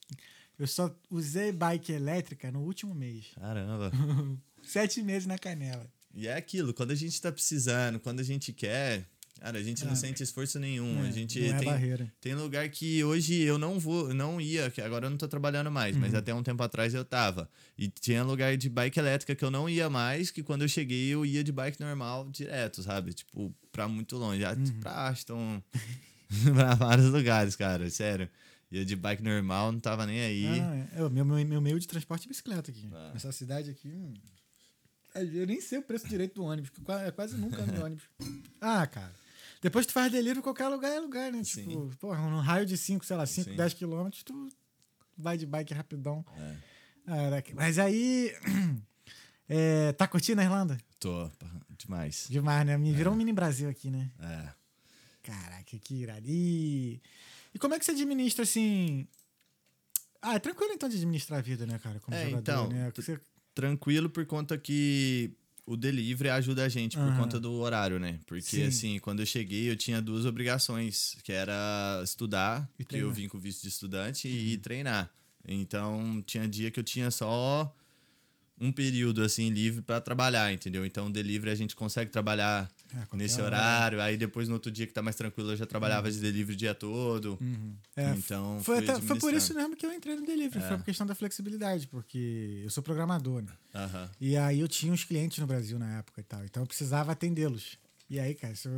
eu só usei bike elétrica no último mês. Caramba. Sete meses na canela. E é aquilo, quando a gente tá precisando, quando a gente quer, cara, a gente não Ah. sente esforço nenhum. É, a gente não é tem, barreira. tem lugar que hoje eu não vou, não ia, que agora eu não tô trabalhando mais, mas Uhum. até um tempo atrás eu tava. E tinha lugar de bike elétrica que eu não ia mais, que quando eu cheguei eu ia de bike normal direto, sabe? Tipo, pra muito longe. Já Uhum. pra Aston, pra vários lugares, cara, sério. Ia de bike normal, não tava nem aí. Ah, é. Eu- meu, meu, meu meio de transporte é bicicleta aqui. Ah. Nessa cidade aqui. hum, Eu nem sei o preço direito do ônibus, quase nunca ando de ônibus. Ah, cara. Depois tu faz delivery, qualquer lugar é lugar, né? Sim. Tipo, porra, num raio de 5, sei lá, 5, Sim. 10 quilômetros, tu vai de bike rapidão. É. Caraca, Mas aí. é, tá curtindo a Irlanda? Tô, demais. Demais, né? Me virou um mini Brasil aqui, né? É. Caraca, que irado. E, como é que você administra, assim... Ah, é tranquilo, então, de administrar a vida, né, cara? Como É, jogador, então, né? tu- Você- Tranquilo por conta que o delivery ajuda a gente por Aham. conta do horário, né? Porque, Sim. assim, quando eu cheguei, eu tinha duas obrigações, que era estudar, E que eu vim com visto de estudante, e treinar. Então, tinha dia que eu tinha só um período, assim, livre pra trabalhar, entendeu? Então, o delivery a gente consegue trabalhar qualquer nesse hora. horário. Aí, depois, no outro dia que tá mais tranquilo, eu já trabalhava de delivery o dia todo. Uhum. É, Então, foi, até- foi por isso mesmo que eu entrei no delivery. Foi por questão da flexibilidade, porque eu sou programador, né? Aham. E aí eu tinha uns clientes no Brasil na época e tal. Então eu precisava atendê-los. E aí, cara, isso...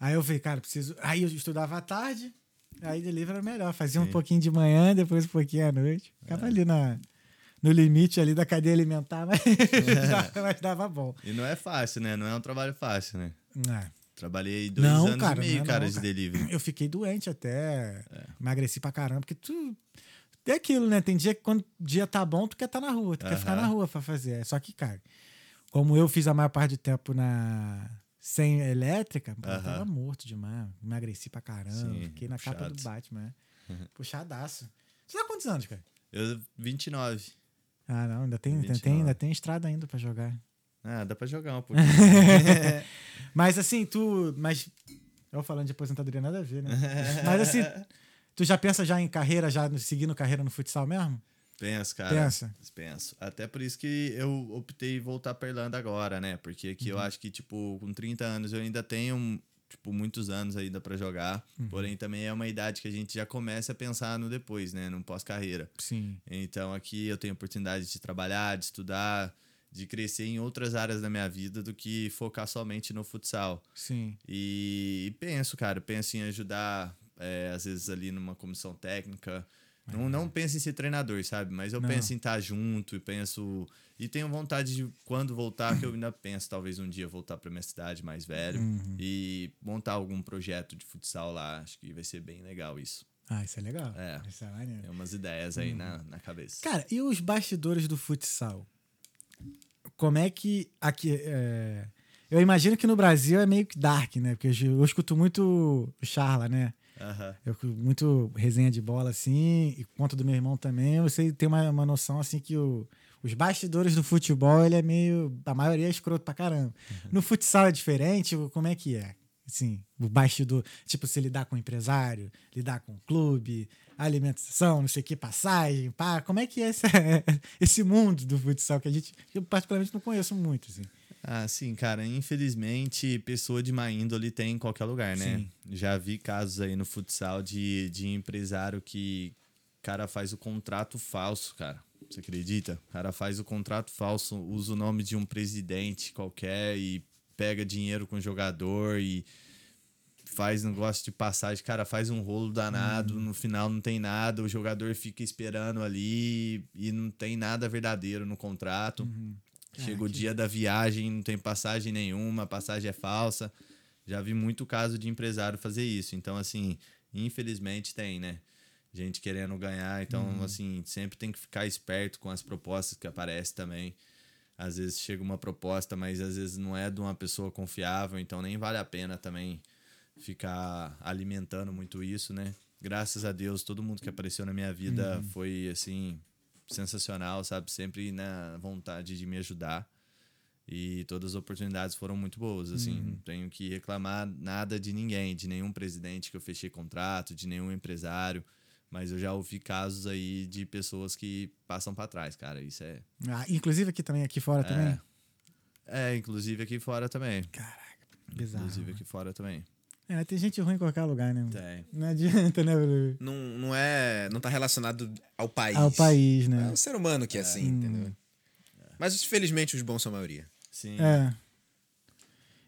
Aí eu falei, cara, preciso. Aí eu estudava à tarde, aí delivery era melhor. Fazia um Sim. pouquinho de manhã, depois um pouquinho à noite. Ficava ali na, no limite ali da cadeia alimentar, mas, mas dava bom. E não é fácil, né? Não é um trabalho fácil, né? É. Trabalhei dois Não, anos cara, e meio, não é cara, não, de cara. delivery. Eu fiquei doente até. É. Emagreci pra caramba, porque tu. Tem aquilo, né? Tem dia que quando o dia tá bom, tu quer estar na rua, tu quer ficar na rua pra fazer. Só que, cara, como eu fiz a maior parte do tempo na. Sem elétrica, pô, eu Aham. tava morto demais. Emagreci pra caramba. Sim, fiquei na capa do puxado. Batman. é. Puxadaço. Você tá quantos anos, cara? Eu, 29. Ah, não, ainda tem, ainda tem, 29. ainda tem estrada ainda pra jogar. Ah, dá pra jogar um pouquinho. Mas assim, tu. Mas. Eu falando de aposentadoria, nada a ver, né? Mas assim, tu já pensa já em carreira, já seguindo carreira no futsal mesmo? Penso, cara. Pensa. Penso. Até por isso que eu optei voltar pra Irlanda agora, né? Porque aqui Uhum. eu acho que, tipo, com 30 anos eu ainda tenho, tipo, muitos anos ainda pra jogar. Uhum. Porém, também é uma idade que a gente já começa a pensar no depois, né? No pós-carreira. Sim. Então aqui eu tenho oportunidade de trabalhar, de estudar, de crescer em outras áreas da minha vida do que focar somente no futsal. Sim. E, e penso, cara, penso em ajudar, é, às vezes ali numa comissão técnica. Não, não penso em ser treinador, sabe? Mas eu Não. penso em estar junto e penso. E tenho vontade de, quando voltar, que eu ainda penso, talvez um dia voltar para minha cidade mais velho Uhum. e montar algum projeto de futsal lá. Acho que vai ser bem legal isso. Ah, isso é legal. É. Isso é maneiro. Tem umas ideias aí na, na cabeça. Cara, e os bastidores do futsal? Como é que aqui. é, Eu imagino que no Brasil é meio que dark, né? Porque eu, eu escuto muito o Charla, né? Aham. Eu muito resenha de bola, assim, e conta do meu irmão também. Você tem uma, uma noção, assim, que o, os bastidores do futebol, ele é meio. A maioria é escroto pra caramba. No futsal é diferente? Como é que é? Assim, o bastidor, tipo, se lidar com o empresário, lidar com o clube, alimentação, não sei o que, passagem, pá. Como é que é esse, esse mundo do futsal que a gente, que eu particularmente não conheço muito, assim. Ah, sim, cara. Infelizmente, pessoa de má índole tem em qualquer lugar, né? Sim. Já vi casos aí no futsal de, de empresário que cara faz o contrato falso, cara. Você acredita? O cara faz o contrato falso, usa o nome de um presidente qualquer e pega dinheiro com o jogador e faz negócio de passagem, cara, faz um rolo danado, no final não tem nada, o jogador fica esperando ali e não tem nada verdadeiro no contrato. Chega o que- dia da viagem, não tem passagem nenhuma, passagem é falsa. Já vi muito caso de empresário fazer isso. Então, assim, infelizmente tem, né? Gente querendo ganhar. Então, assim, sempre tem que ficar esperto com as propostas que aparecem também. Às vezes chega uma proposta, mas às vezes não é de uma pessoa confiável, então nem vale a pena também ficar alimentando muito isso, né? Graças a Deus, todo mundo que apareceu na minha vida foi assim sensacional, sabe? Sempre na vontade de me ajudar. E todas as oportunidades foram muito boas, assim, não tenho que reclamar nada de ninguém, de nenhum presidente que eu fechei contrato, de nenhum empresário, mas eu já ouvi casos aí de pessoas que passam para trás, cara, isso é Ah, inclusive aqui também, aqui fora também. é, inclusive aqui fora também. Caraca, bizarro. Inclusive aqui fora também. É, tem gente ruim em qualquer lugar, né? Tem. Não adianta, né, Bruno? Não, não é. Não tá relacionado ao país. Ao país, É né? o ser humano que é assim, entendeu? Mas felizmente os bons são a maioria. Sim. É.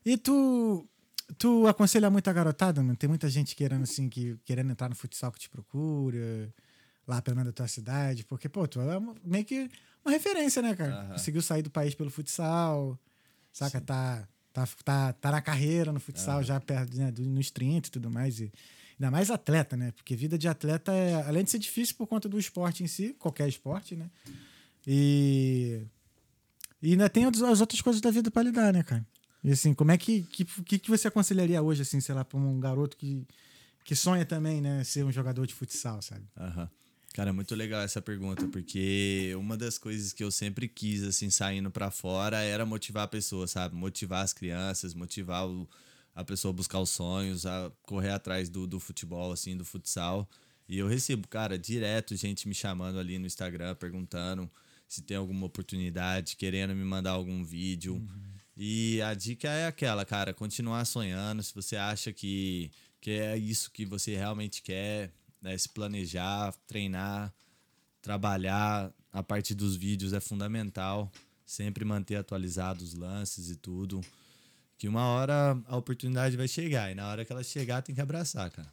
E tu, tu aconselha muito a garotada, mano? Tem muita gente querendo, assim, que, querendo entrar no futsal que te procura, lá pelo menos da tua cidade, porque, pô, tu é meio que uma referência, né, cara? Aham. Conseguiu sair do país pelo futsal, saca? Tá, tá, tá, tá na carreira no futsal, já perto, né, nos 30 e tudo mais. E, ainda mais atleta, né? Porque vida de atleta é, além de ser difícil por conta do esporte em si, qualquer esporte, né? E E ainda tem as as outras coisas da vida pra lidar, né, cara? E assim, como é que, que, que você aconselharia hoje, assim, sei lá, pra um garoto que, que sonha também, né, ser um jogador de futsal, sabe? Aham. Cara, é muito legal essa pergunta, porque uma das coisas que eu sempre quis, assim, saindo pra fora era motivar a pessoa, sabe? Motivar as crianças, motivar o- a pessoa a buscar os sonhos, a correr atrás do, do futebol, assim, do futsal. E eu recebo, cara, direto gente me chamando ali no Instagram, perguntando se tem alguma oportunidade, querendo me mandar algum vídeo. E a dica é aquela, cara, continuar sonhando. Se você acha que, que é isso que você realmente quer, né, se planejar, treinar, trabalhar, a parte dos vídeos é fundamental. Sempre manter atualizados os lances e tudo. Que uma hora a oportunidade vai chegar. E na hora que ela chegar, tem que abraçar, cara.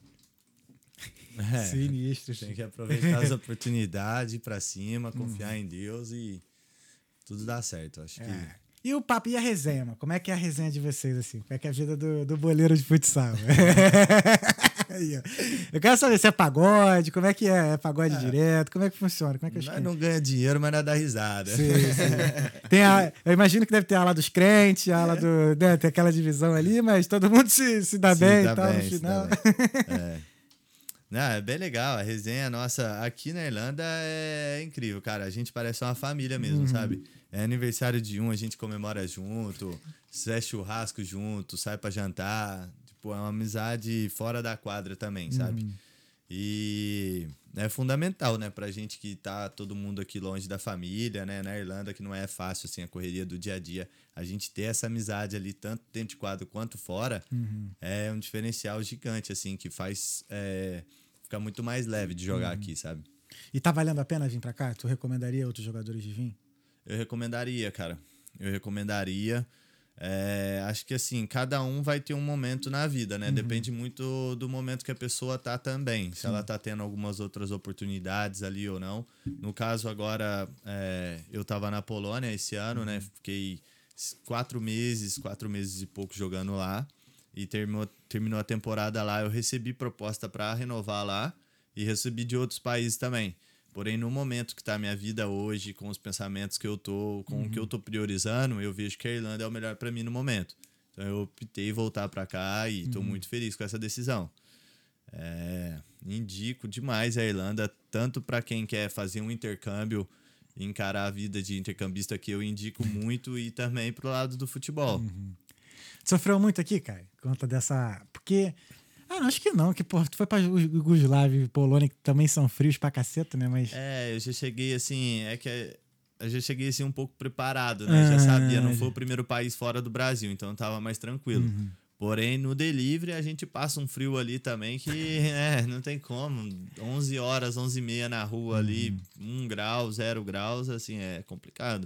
É, Sinistro. tem que aproveitar as oportunidades, ir pra cima, confiar em Deus e tudo dá certo. Acho que. É. E o papo e a resenha, mano? Como é que é a resenha de vocês, assim? Como é que é a vida do, do boleiro de futsal? Aí, ó. Eu quero saber se é pagode, como é que é? É pagode direto? Como é que funciona? Como é que eu não ganha dinheiro, mas dá risada. Sim, sim. Tem a, eu imagino que deve ter a ala dos crentes, a ala do. Né, tem aquela divisão ali, mas todo mundo se, se dá Se bem dá e tal bem, no final. É. Não, é bem legal. A resenha nossa aqui na Irlanda é incrível, cara. A gente parece uma família mesmo, sabe? É aniversário de um, a gente comemora junto, sai churrasco junto, sai pra jantar. Tipo, é uma amizade fora da quadra também, sabe? E é fundamental, né, pra gente que tá todo mundo aqui longe da família, né, na Irlanda, que não é fácil, assim, a correria do dia a dia. A gente ter essa amizade ali, tanto dentro de quadro quanto fora, é um diferencial gigante, assim, que faz é, ficar muito mais leve de jogar aqui, sabe? E tá valendo a pena vir pra cá? Tu recomendaria outros jogadores de vir? Eu recomendaria, cara. Eu recomendaria. É, acho que assim, cada um vai ter um momento na vida, né? Depende muito do momento que a pessoa tá também. Se ela tá tendo algumas outras oportunidades ali ou não. No caso, agora, é, eu tava na Polônia esse ano, né? Fiquei s- quatro meses, quatro meses e pouco jogando lá. E terminou, terminou a temporada lá. Eu recebi proposta para renovar lá e recebi de outros países também. Porém, no momento que tá a minha vida hoje, com os pensamentos que eu tô, com o que eu tô priorizando, eu vejo que a Irlanda é o melhor para mim no momento. Então eu optei voltar para cá e tô muito feliz com essa decisão. É, indico demais a Irlanda, tanto para quem quer fazer um intercâmbio e encarar a vida de intercambista que eu indico muito e também pro lado do futebol. Sofreu muito aqui, cara? Conta dessa. Porque. Ah, não, acho que não, que, pô, tu foi pra Yugoslávia e Polônia, que também são frios pra caceta, né? Mas. É, eu já cheguei assim, é que eu já cheguei assim um pouco preparado, né? Já sabia, não foi o primeiro país fora do Brasil, então eu tava mais tranquilo. Porém, no delivery a gente passa um frio ali também que é, não tem como. 11 horas, 11 e meia na rua ali, 1 grau, 0 graus, assim, é complicado.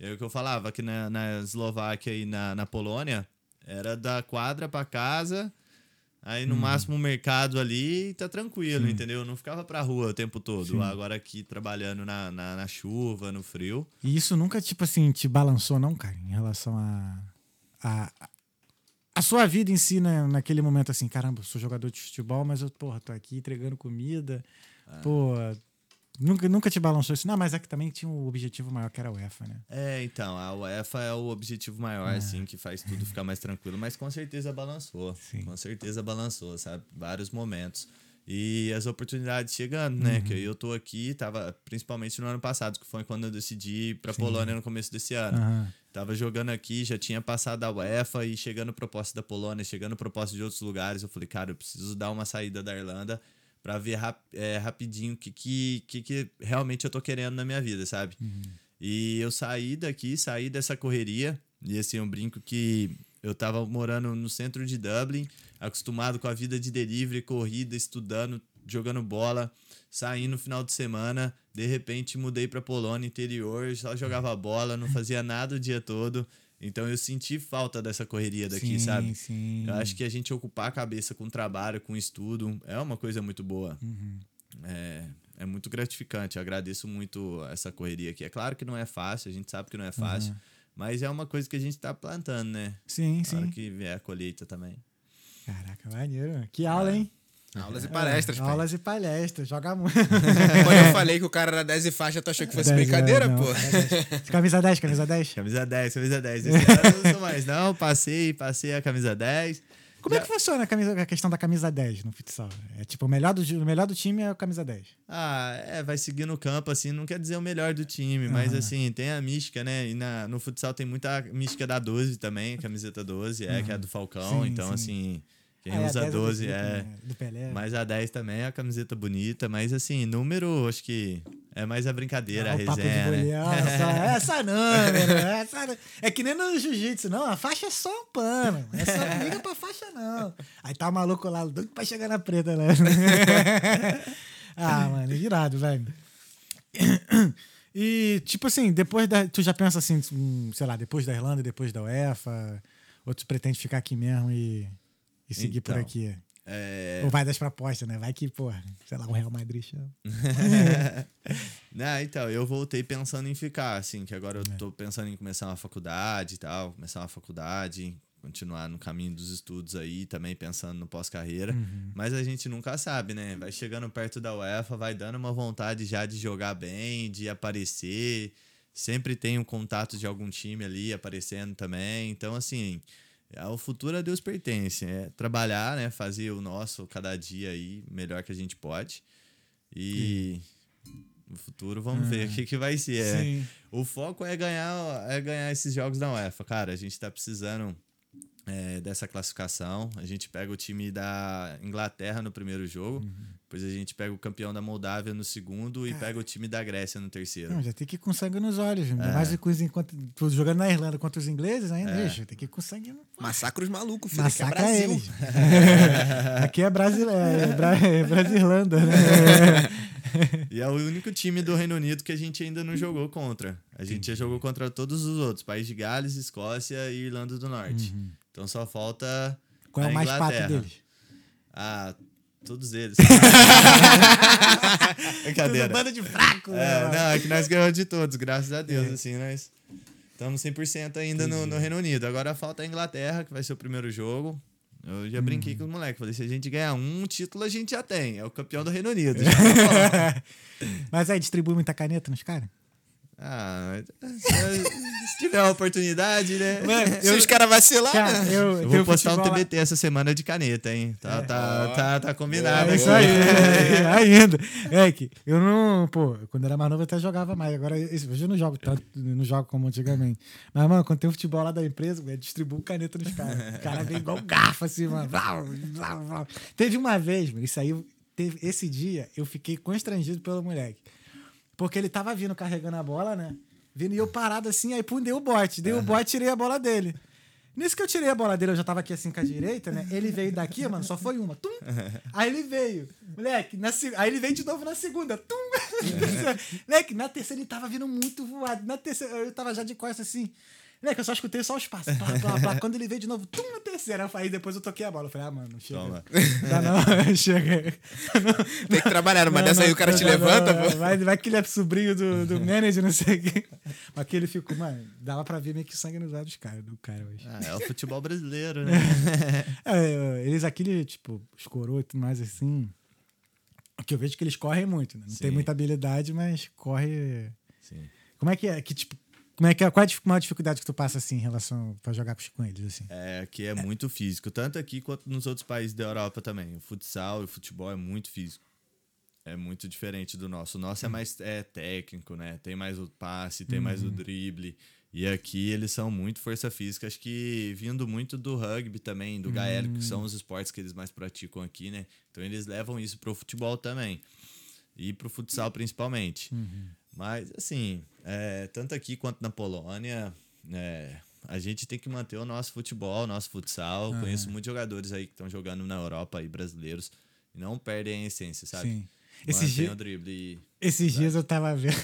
É o que eu falava, que na, na Eslováquia e na, na Polônia, era da quadra pra casa, aí no máximo o mercado ali tá tranquilo, entendeu? Não ficava pra rua o tempo todo. Agora aqui trabalhando na, na, na chuva, no frio. E isso nunca, tipo assim, te balançou, não, cara, em relação a. a a sua vida em si, né, naquele momento, assim, caramba, eu sou jogador de futebol, mas eu, porra, tô aqui entregando comida. Pô, nunca, nunca te balançou isso. Não, mas é que também tinha um objetivo maior, que era a UEFA, né? É, então, a UEFA é o objetivo maior, assim, que faz tudo ficar mais tranquilo, mas com certeza balançou. Sim. Com certeza balançou, sabe? Vários momentos. E as oportunidades chegando, né? Que eu tô aqui, tava principalmente no ano passado, que foi quando eu decidi ir pra Polônia no começo desse ano. Aham. Tava jogando aqui, já tinha passado a UEFA e chegando proposta da Polônia, chegando proposta de outros lugares. Eu falei, cara, eu preciso dar uma saída da Irlanda pra ver rap é, rapidinho o que, que, que, realmente eu tô querendo na minha vida, sabe? E eu saí daqui, saí dessa correria. E assim, eu brinco que eu tava morando no centro de Dublin, acostumado com a vida de delivery, corrida, estudando, jogando bola, saindo no final de semana. De repente mudei pra Polônia, interior, só jogava bola, não fazia nada o dia todo. Então eu senti falta dessa correria daqui, Sim, sabe? Sim. Eu acho que a gente ocupar a cabeça com trabalho, com estudo, é uma coisa muito boa. Uhum. É, é muito gratificante. Eu agradeço muito essa correria aqui. É claro que não é fácil, a gente sabe que não é fácil, mas é uma coisa que a gente tá plantando, né? Sim, Na hora sim. que vier a colheita também. Caraca, maneiro. Que aula, hein? Aulas e palestras, pai. Aulas e palestras, joga muito. Quando eu falei que o cara era 10 e faixa, tu achou que fosse 10, brincadeira, é, não, pô? 10. Camisa 10, camisa 10. Camisa 10, camisa 10. Esse ano eu não sou mais, não. Passei, passei a camisa 10. Como é que funciona a, camisa, a questão da camisa 10 no futsal? É tipo, o melhor do, o melhor do time é a camisa 10. Ah, é, vai seguir no campo, assim, não quer dizer o melhor do time, mas Aham. assim, tem a mística, né? E na, no futsal tem muita mística da 12 também, camiseta 12, é, que é a do Falcão, Sim, então sim. assim, quem Ah, é, a usa 10 é do 12 Felipe, é. né? Do Pelé. Mas a 10 também é a camiseta bonita, mas assim, número, acho que é mais a brincadeira, Ah, a resenha, né? goleiro, essa, essa não, velho, essa não. É que nem no jiu-jitsu, não. A faixa é só um pano. Essa não liga pra faixa, não. Aí tá o maluco lá, doido pra chegar na preta, né? ah, mano, irado, velho. E, tipo assim, depois da. Tu já pensa assim, hum, sei lá, depois da Irlanda, depois da UEFA? Ou tu pretende ficar aqui mesmo e, e seguir por Então, aqui? É, Ou vai das propostas, né? Vai que, porra, sei lá, o Real Madrid chama. Não, então, eu voltei pensando em ficar, assim, que agora eu tô pensando em começar uma faculdade e tal, começar uma faculdade, continuar no caminho dos estudos aí, também pensando no pós-carreira. Mas a gente nunca sabe, né? Vai chegando perto da UEFA, vai dando uma vontade já de jogar bem, de aparecer. Sempre tem um contato de algum time ali aparecendo também. Então, assim, é, o futuro a Deus pertence. É trabalhar, né? Fazer o nosso cada dia aí, melhor que a gente pode. E no futuro vamos ver o que, que vai ser. é. O foco é ganhar, é ganhar esses jogos da UEFA. Cara, a gente tá precisando é, dessa classificação. A gente pega o time da Inglaterra no primeiro jogo. Uhum. Depois a gente pega o campeão da Moldávia no segundo e pega o time da Grécia no terceiro. Não, já tem que ir com sangue nos olhos. É. mais com os, enquanto, jogando na Irlanda contra os ingleses, ainda, bicho, tem que ir com sangue no Massacra os malucos, filho. que é Massacra Brasil. eles. Aqui é, Brasil, é, Bra, é Brasilândia, né? E é o único time do Reino Unido que a gente ainda não jogou contra. A gente já jogou contra todos os outros: País de Gales, Escócia e Irlanda do Norte. Então só falta. Qual é a o mais pato Inglaterra. deles? Ah, todos eles. Brincadeira. banda de fraco. É, né? não, é que nós ganhamos de todos, graças a Deus, assim, nós estamos 100% ainda no, no Reino Unido. Agora falta a Inglaterra, que vai ser o primeiro jogo. Eu já brinquei com os moleques, falei, se a gente ganhar um título, a gente já tem. É o campeão do Reino Unido. Tá. Mas aí distribui muita caneta nos caras? Ah, se tiver a oportunidade, né? Se os caras vacilar, Cara, né? eu, Eu vou postar um futebol lá- TBT essa semana de caneta, hein? Tá, tá, tá, tá combinado É aqui. isso aí, é, ainda. É que eu não, pô, quando era mais novo eu até jogava mais. Agora, hoje eu não jogo tanto, não jogo como antigamente. Mas, mano, quando tem o futebol lá da empresa, eu distribuo caneta nos caras. O cara vem igual garfo, assim, mano. Teve uma vez, mano, isso aí, teve, esse dia eu fiquei constrangido pelo moleque. Porque ele tava vindo carregando a bola, né? Vindo e eu parado assim, aí pum, dei o bote. Dei o bote tirei a bola dele. Nisso que eu tirei a bola dele, eu já tava aqui assim com a direita, né? Ele veio daqui, mano, só foi uma. Tum! Aí ele veio. Moleque, na, aí ele veio de novo na segunda. Tum! Moleque, na terceira ele tava vindo muito voado. Na terceira, eu tava já de costas assim. Moleque, eu só escutei só os passos. Plá, plá, plá. Quando ele veio de novo, tum, na terceira. Aí depois eu toquei a bola. Eu falei, ah, mano, chega. Toma. Dá não, chega. Tem que trabalhar, mas dessa aí o cara não, te não, levanta, não, pô. Vai, vai que ele é sobrinho do, do manager, não sei o quê. Mas que ele ficou, mano, dava pra ver meio que sangue nos olhos, cara, do cara hoje. Ah, é o futebol brasileiro, né? É, eles aqui, tipo, os coroas e tudo mais assim. O que eu vejo é que eles correm muito, né? Não tem Sim. muita habilidade, mas corre. Sim. Como é que é? Que, tipo, como é que é? Qual é a maior dificuldade que tu passa assim em relação pra jogar com eles, assim? É, que é muito físico, tanto aqui quanto nos outros países da Europa também. O futsal e o futebol é muito físico. É muito diferente do nosso. O nosso é mais é, técnico, né? Tem mais o passe, tem mais o drible. E aqui eles são muito força física. Acho que vindo muito do rugby também, do gaélico, que são os esportes que eles mais praticam aqui, né? Então eles levam isso pro futebol também. E pro futsal principalmente. Mas, assim, é, tanto aqui quanto na Polônia, é, a gente tem que manter o nosso futebol, o nosso futsal. Conheço muitos jogadores aí que estão jogando na Europa aí, brasileiros, e não perdem a essência, sabe? Sim. Esses o drible e... Esses dias eu tava vendo.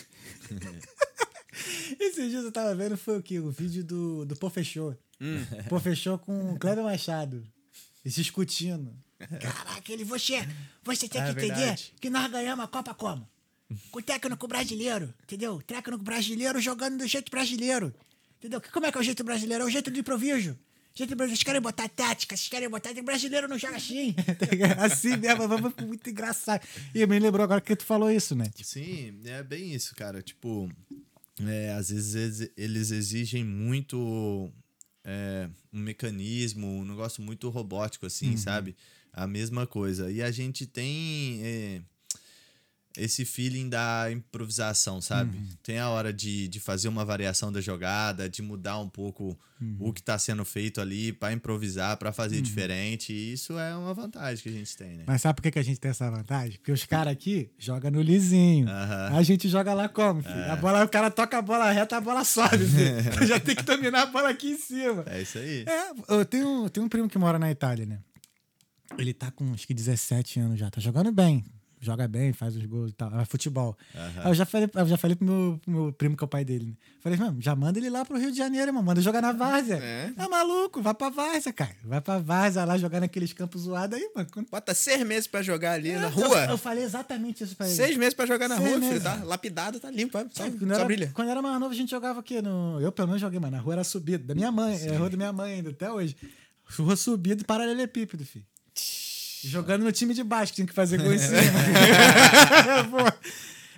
Esses dias eu tava vendo foi o quê? O vídeo do, do Pô Fechou. Pô Fechou com o Kleber Machado. Eles discutindo. Caraca, ele, você, você tem Ah, que é entender que nós ganhamos a Copa como? Com o técnico brasileiro, entendeu? Técnico brasileiro jogando do jeito brasileiro. Entendeu? Como é que é o jeito brasileiro? É o jeito do improviso. Gente, vocês querem botar tática, vocês querem botar. Brasileiro não joga assim. assim mesmo, muito engraçado. E me lembrou agora que tu falou isso, né? Tipo... Sim, é bem isso, cara. Tipo, é, às vezes eles exigem muito é, um mecanismo, um negócio muito robótico, assim, uhum. sabe? A mesma coisa. E a gente tem. É, esse feeling da improvisação, sabe? Uhum. Tem a hora de, de fazer uma variação da jogada, de mudar um pouco uhum. o que está sendo feito ali para improvisar, para fazer uhum. diferente. E isso é uma vantagem que a gente tem, né? Mas sabe por que, que a gente tem essa vantagem? Porque os caras aqui jogam no lisinho. A gente joga lá como, filho? É. A bola, o cara toca a bola reta, a bola sobe, filho. Já tem que dominar a bola aqui em cima. É isso aí. É, eu tenho, tenho um primo que mora na Itália, né? Ele tá com acho que 17 anos já, tá jogando bem joga bem, faz os gols e tal. É futebol. Uhum. Eu já falei, eu já falei pro meu, pro meu primo, que é o pai dele. Né? Falei, mano, já manda ele lá pro Rio de Janeiro, mano. Manda jogar na Várzea. É. é maluco, vai pra Várzea, cara. Vai pra Várzea lá jogar naqueles campos zoados aí, mano. Bota seis meses pra jogar ali é, na rua. Eu, eu, falei exatamente isso pra ele. Seis meses pra jogar na seis rua, meses. filho. Tá lapidado, tá limpo. Só, é, quando, só era, brilha. quando era mais novo, a gente jogava aqui no. Eu, pelo menos, joguei, mano. Na rua era subida. Da minha mãe. Sim. É a rua da minha mãe ainda, até hoje. Rua subida e paralelepípedo, filho. Jogando no time de baixo, que tinha que fazer gol em cima.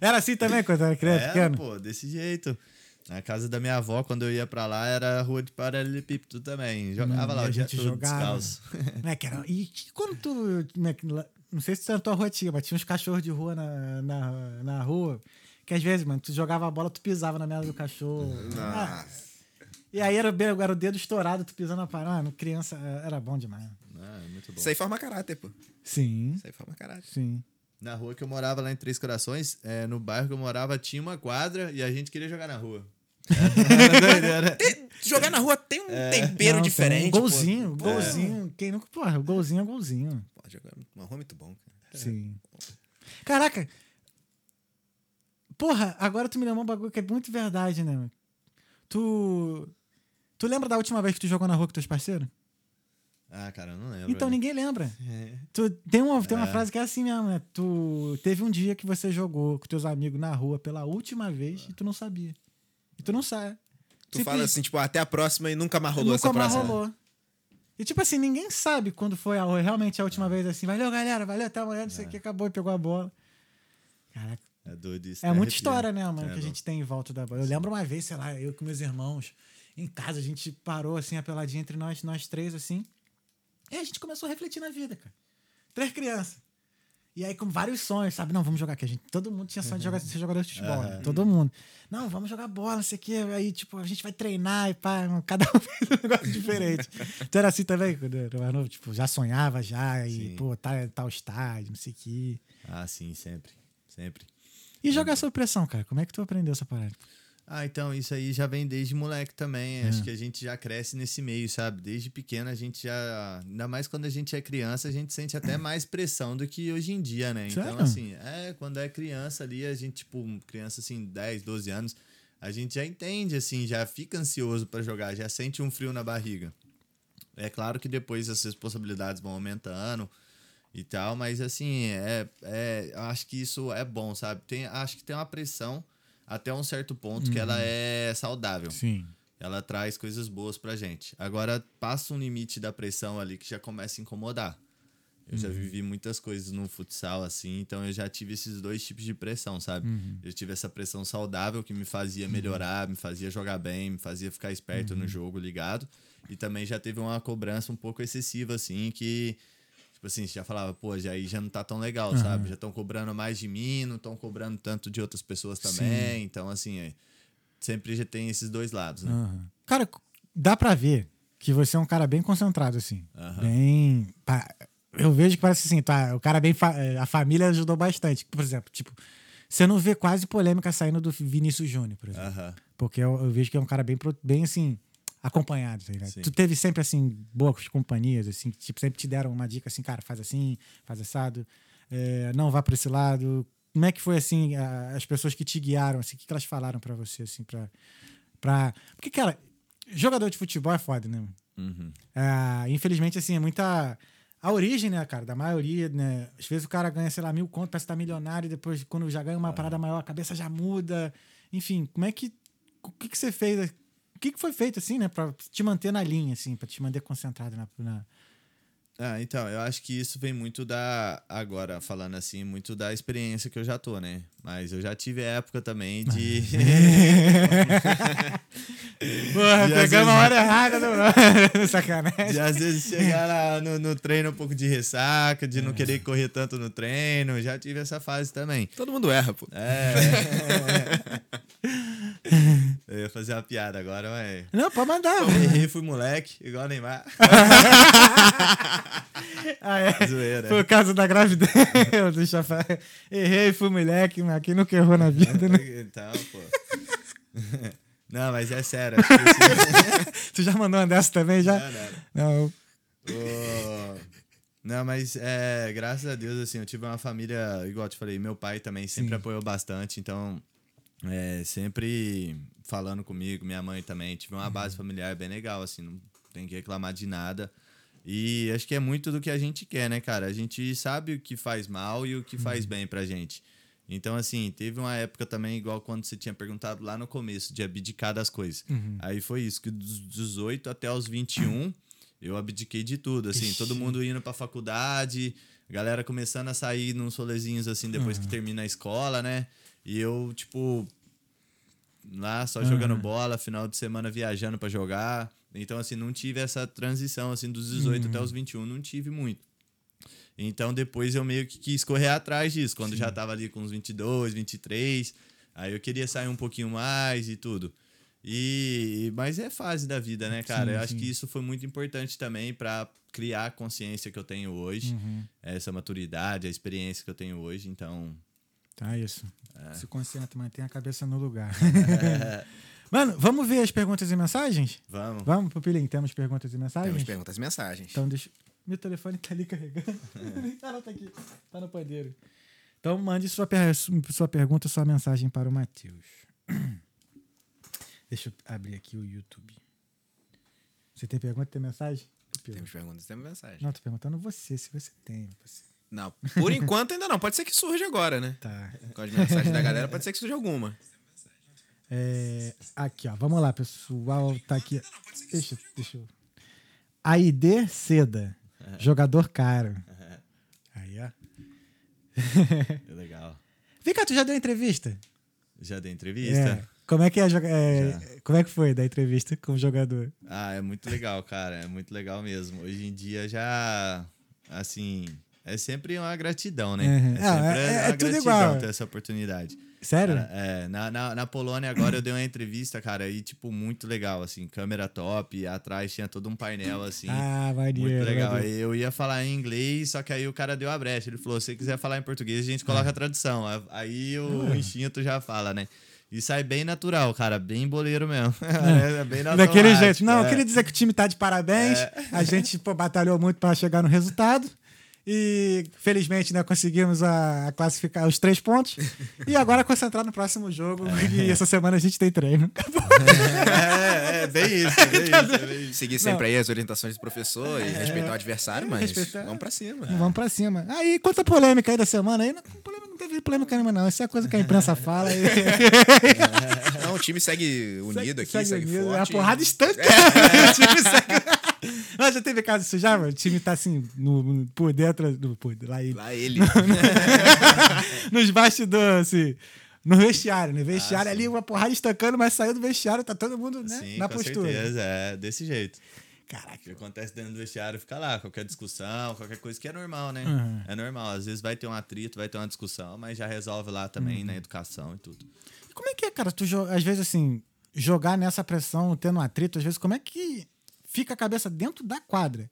era assim também quando era criança, era, pequeno? pô, desse jeito. Na casa da minha avó, quando eu ia pra lá, era rua de paralelepípedo também. Jogava lá, a gente jogava. Descalço. É, que era, e quando tu. Né, não sei se tu na tua rua tinha, mas tinha uns cachorros de rua na, na, na rua. Que às vezes, mano, tu jogava a bola, tu pisava na merda do cachorro. Nossa. Ah, e aí era, era o dedo estourado, tu pisando na parada. Mano, criança, era bom demais. Muito bom. Isso aí forma caráter, pô. Sim. Isso aí forma caráter. Sim. Na rua que eu morava, lá em Três Corações, é, no bairro que eu morava, tinha uma quadra e a gente queria jogar na rua. tem, jogar na rua tem um é. tempero não, diferente. Um golzinho, pô. golzinho. É. Quem nunca. Porra, o golzinho é golzinho. Pô, jogar uma rua é muito bom, cara. Sim. Caraca. Porra, agora tu me lembrou um bagulho que é muito verdade, né? Tu. Tu lembra da última vez que tu jogou na rua com teus parceiros? Ah, cara, eu não lembro. Então ninguém lembra. É. Tu, tem uma, tem uma é. frase que é assim mesmo, né? Tu teve um dia que você jogou com teus amigos na rua pela última vez e tu não sabia. E tu não sabe. Tu Simples. fala assim, tipo, até a próxima e nunca mais rolou nunca essa mais próxima. rolou. E tipo assim, ninguém sabe quando foi a, realmente a última vez assim. Valeu, galera, valeu, até amanhã, não sei o é. que, acabou e pegou a bola. Caraca. É doido isso. É muita arrepia. história, né, mano, é, que a gente tem em volta da bola. Eu lembro uma vez, sei lá, eu com meus irmãos, em casa, a gente parou assim, a peladinha entre nós, nós três, assim. E a gente começou a refletir na vida, cara. Três crianças. E aí, com vários sonhos, sabe? Não, vamos jogar aqui. A gente, todo mundo tinha sonho de jogar, ser jogador de futebol. Uhum. Né? Todo mundo. Não, vamos jogar bola, não sei o quê. Aí, tipo, a gente vai treinar e pá, cada um fez um negócio diferente. tu era assim também, quando eu era novo? Tipo, já sonhava já e, sim. pô, tal, tá, tal estádio, não sei o quê. Ah, sim, sempre. Sempre. E jogar sob pressão, cara? Como é que tu aprendeu essa parada? Ah, então, isso aí já vem desde moleque também. É. Acho que a gente já cresce nesse meio, sabe? Desde pequeno a gente já. Ainda mais quando a gente é criança, a gente sente até mais pressão do que hoje em dia, né? Então, Sério? assim, é, quando é criança ali, a gente, tipo, criança assim, 10, 12 anos, a gente já entende, assim, já fica ansioso para jogar, já sente um frio na barriga. É claro que depois as responsabilidades vão aumentando e tal, mas assim, é, é, acho que isso é bom, sabe? Tem, acho que tem uma pressão até um certo ponto uhum. que ela uhum. é saudável. Sim. Ela traz coisas boas pra gente. Agora, passa um limite da pressão ali que já começa a incomodar. Eu uhum. já vivi muitas coisas no futsal, assim, então eu já tive esses dois tipos de pressão, sabe? Uhum. Eu tive essa pressão saudável que me fazia uhum. melhorar, me fazia jogar bem, me fazia ficar esperto no uhum. jogo, ligado. E também já teve uma cobrança um pouco excessiva, assim, que Tipo assim, você já falava, pô, já aí já não tá tão legal, uhum. sabe? Já estão cobrando mais de mim, não estão cobrando tanto de outras pessoas também. Sim. Então, assim, é, sempre já tem esses dois lados, né? Uhum. Cara, dá pra ver que você é um cara bem concentrado, assim. Uhum. Bem. Eu vejo que parece assim, tá? O cara bem. Fa... É, a família ajudou bastante. Por exemplo, tipo, você não vê quase polêmica saindo do Vinícius Júnior, por exemplo. Porque eu, eu, vejo que é um cara bem, bem assim acompanhado, tá Tu teve sempre, assim, boas companhias, assim, tipo, sempre te deram uma dica assim, cara, faz assim, faz assado, é, não vá para esse lado. Como é que foi, assim, a, as pessoas que te guiaram, assim, o que, que elas falaram para você, assim, pra, pra... Porque, cara, jogador de futebol é foda, né? Uhum. É, infelizmente, assim, é muita... A origem, né, cara, da maioria, né? Às vezes o cara ganha, sei lá, mil contos, parece que tá milionário, e depois, quando já ganha uma parada maior, a cabeça já muda. Enfim, como é que. O que, que você fez que, que foi feito, assim, né? Pra te manter na linha, assim, pra te manter concentrado na. na... Ah, então, eu acho que isso vem muito da. Agora, falando assim, muito da experiência que eu já tô, né? Mas eu já tive época também de. Porra, pegamos a hora errada do. Sacanagem. de às vezes chegar lá no, no treino um pouco de ressaca, de É. não querer correr tanto no treino. Já tive essa fase também. Todo mundo erra, pô. É. eu ia fazer uma piada agora, mas. Não, pode mandar. Errei, fui moleque, igual o Neymar. Ah, é. Zoeira. Foi o caso da gravidez. Deixa eu falar. Errei, fui moleque, mas quem nunca errou na vida, né? Então, pô. Não, mas é sério. esse- Tu já mandou uma dessa também, já? Não, não. Não. Não, mas é, graças a Deus, assim, eu tive uma família, igual eu te falei, meu pai também sempre Sim. apoiou bastante, então, é, sempre falando comigo, minha mãe também, tive uma Uhum. base familiar bem legal, assim, não tem que reclamar de nada. E acho que é muito do que a gente quer, né, cara? A gente sabe o que faz mal e o que Uhum. faz bem pra gente. Então, assim, teve uma época também, igual quando você tinha perguntado lá no começo, de abdicar das coisas. Uhum. Aí foi isso, que dos 18 até os 21, eu abdiquei de tudo, assim, Ixi. todo mundo indo pra faculdade, galera começando a sair nos rolezinhos, assim, depois que termina a escola, né? E eu, tipo, lá só jogando bola, final de semana viajando pra jogar. Então, assim, não tive essa transição, assim, dos 18 até os 21, não tive muito. Então, depois eu meio que quis correr atrás disso, quando já tava ali com uns 22, 23. Aí eu queria sair um pouquinho mais e tudo. E mas é fase da vida, né, cara? Sim, eu acho sim. que isso foi muito importante também pra criar a consciência que eu tenho hoje, Uhum. essa maturidade, a experiência que eu tenho hoje, então, Tá isso. É. Se concentra, mantém a cabeça no lugar. Mano, vamos ver as perguntas e mensagens? vamos. Vamos, Pupilinho, temos perguntas e mensagens? Temos perguntas e mensagens. Então deixa. Meu telefone tá ali carregando. ah, não, tá aqui. Tá no padeiro. Então mande sua, per- sua pergunta, sua mensagem para o Matheus. Deixa eu abrir aqui o YouTube. Você tem pergunta, tem mensagem? Temos perguntas temos mensagem. Não, tô perguntando você, se você tem. Você. Não, por enquanto ainda não. Pode ser que surja agora, né? Tá. Com as mensagens da galera, pode ser que surja alguma. É, aqui, ó. Vamos lá, pessoal. Tá aqui. Deixa, deixa eu. AID Seda. Jogador caro. Aí, ó. É legal. Vem cá, tu já deu entrevista? Já dei entrevista? É. Como é que é, é, como é que foi da entrevista com o jogador? Ah, é muito legal, cara. É muito legal mesmo. Hoje em dia já, assim, é sempre uma gratidão, né? Uhum. É sempre é- é uma tudo gratidão igual. ter essa oportunidade. Sério? Cara, é, na, na, na Polônia agora eu dei uma entrevista, cara, e tipo, muito legal, assim, câmera top, atrás tinha todo um painel, assim. ah, maneiro. Muito legal. maneiro. Eu ia falar em inglês, só que aí o cara deu a brecha. Ele falou: se você quiser falar em português, a gente coloca a tradução. Aí o Ah. instinto já fala, né? E sai bem natural, cara. Bem boleiro mesmo. É, bem Daquele automático, jeito. Não, é. eu queria dizer que o time tá de parabéns. A gente pô, batalhou muito para chegar no resultado. E felizmente, né, conseguimos a, a classificar os três pontos. E agora concentrar no próximo jogo. E essa semana a gente tem treino. É, é, bem isso, é bem isso, é bem isso. Seguir sempre aí as orientações do professor e respeitar o adversário, mas respeitar. vamos pra cima. Vamos pra cima. Aí, quanta polêmica aí da semana aí? Não, polêmica, não teve polêmica nenhuma, não. Isso é coisa que a imprensa fala. E... Não, o time segue unido aqui, segue, unido, forte. É a porrada instante. o time segue... Mas já teve caso disso já, mano? O time tá assim, no, no- por dentro. No, por, lá ele. Lá ele. nos bastidores, assim. No vestiário, no vestiário Ah, ali, uma porrada estancando, mas saiu do vestiário, tá todo mundo né, Sim, na com postura. certeza, é desse jeito. O Caraca. que acontece dentro do vestiário fica lá, qualquer discussão, qualquer coisa que é normal, né? Uhum. É normal. Às vezes vai ter um atrito, vai ter uma discussão, mas já resolve lá Uhum. também na educação e tudo. Como é que é, cara? Tu, às vezes, assim, jogar nessa pressão, tendo um atrito, às vezes, como é que fica a cabeça dentro da quadra?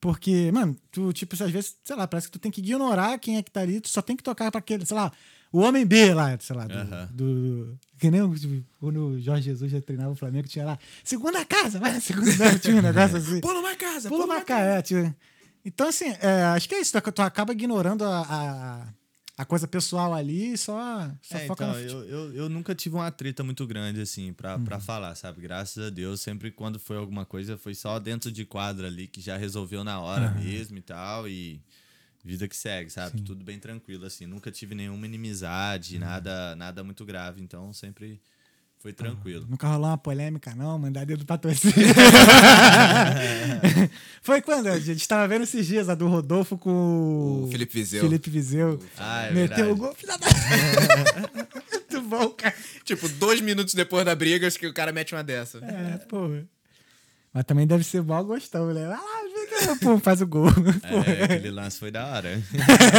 Porque, mano, tu, tipo, às vezes, sei lá, parece que tu tem que ignorar quem é que tá ali, tu só tem que tocar pra aquele, sei lá, o homem B lá, sei lá, do. Do- que nem quando o Jorge Jesus já treinava o Flamengo, tinha lá, segunda casa, vai na segunda, tinha um negócio assim. Pula uma casa, Pula uma cara, tio. Então, assim, é, acho que é isso. Tu, tu acaba ignorando a, a, a coisa pessoal ali só, só É, foca então, eu, eu, eu nunca tive uma treta muito grande, assim, pra, Uhum. pra falar, sabe? Graças a Deus, sempre quando foi alguma coisa, foi só dentro de quadra ali, que já resolveu na hora mesmo e tal, e vida que segue, sabe? Tudo bem tranquilo, assim. Nunca tive nenhuma inimizade, Uhum. nada, nada muito grave, então sempre Foi tranquilo. Nunca rolou uma polêmica, não, mandar dedo pra torcida. Foi quando? A gente tava vendo esses dias a do Rodolfo com O Felipe Viseu. Felipe Viseu. Ah, é Meteu verdade. o gol, filha da. Muito bom, cara. Tipo, dois minutos depois da briga, acho que o cara mete uma dessa. É, porra. Mas também deve ser mal gostão, né? Ah, pô, faz o gol. É, aquele lance foi da hora.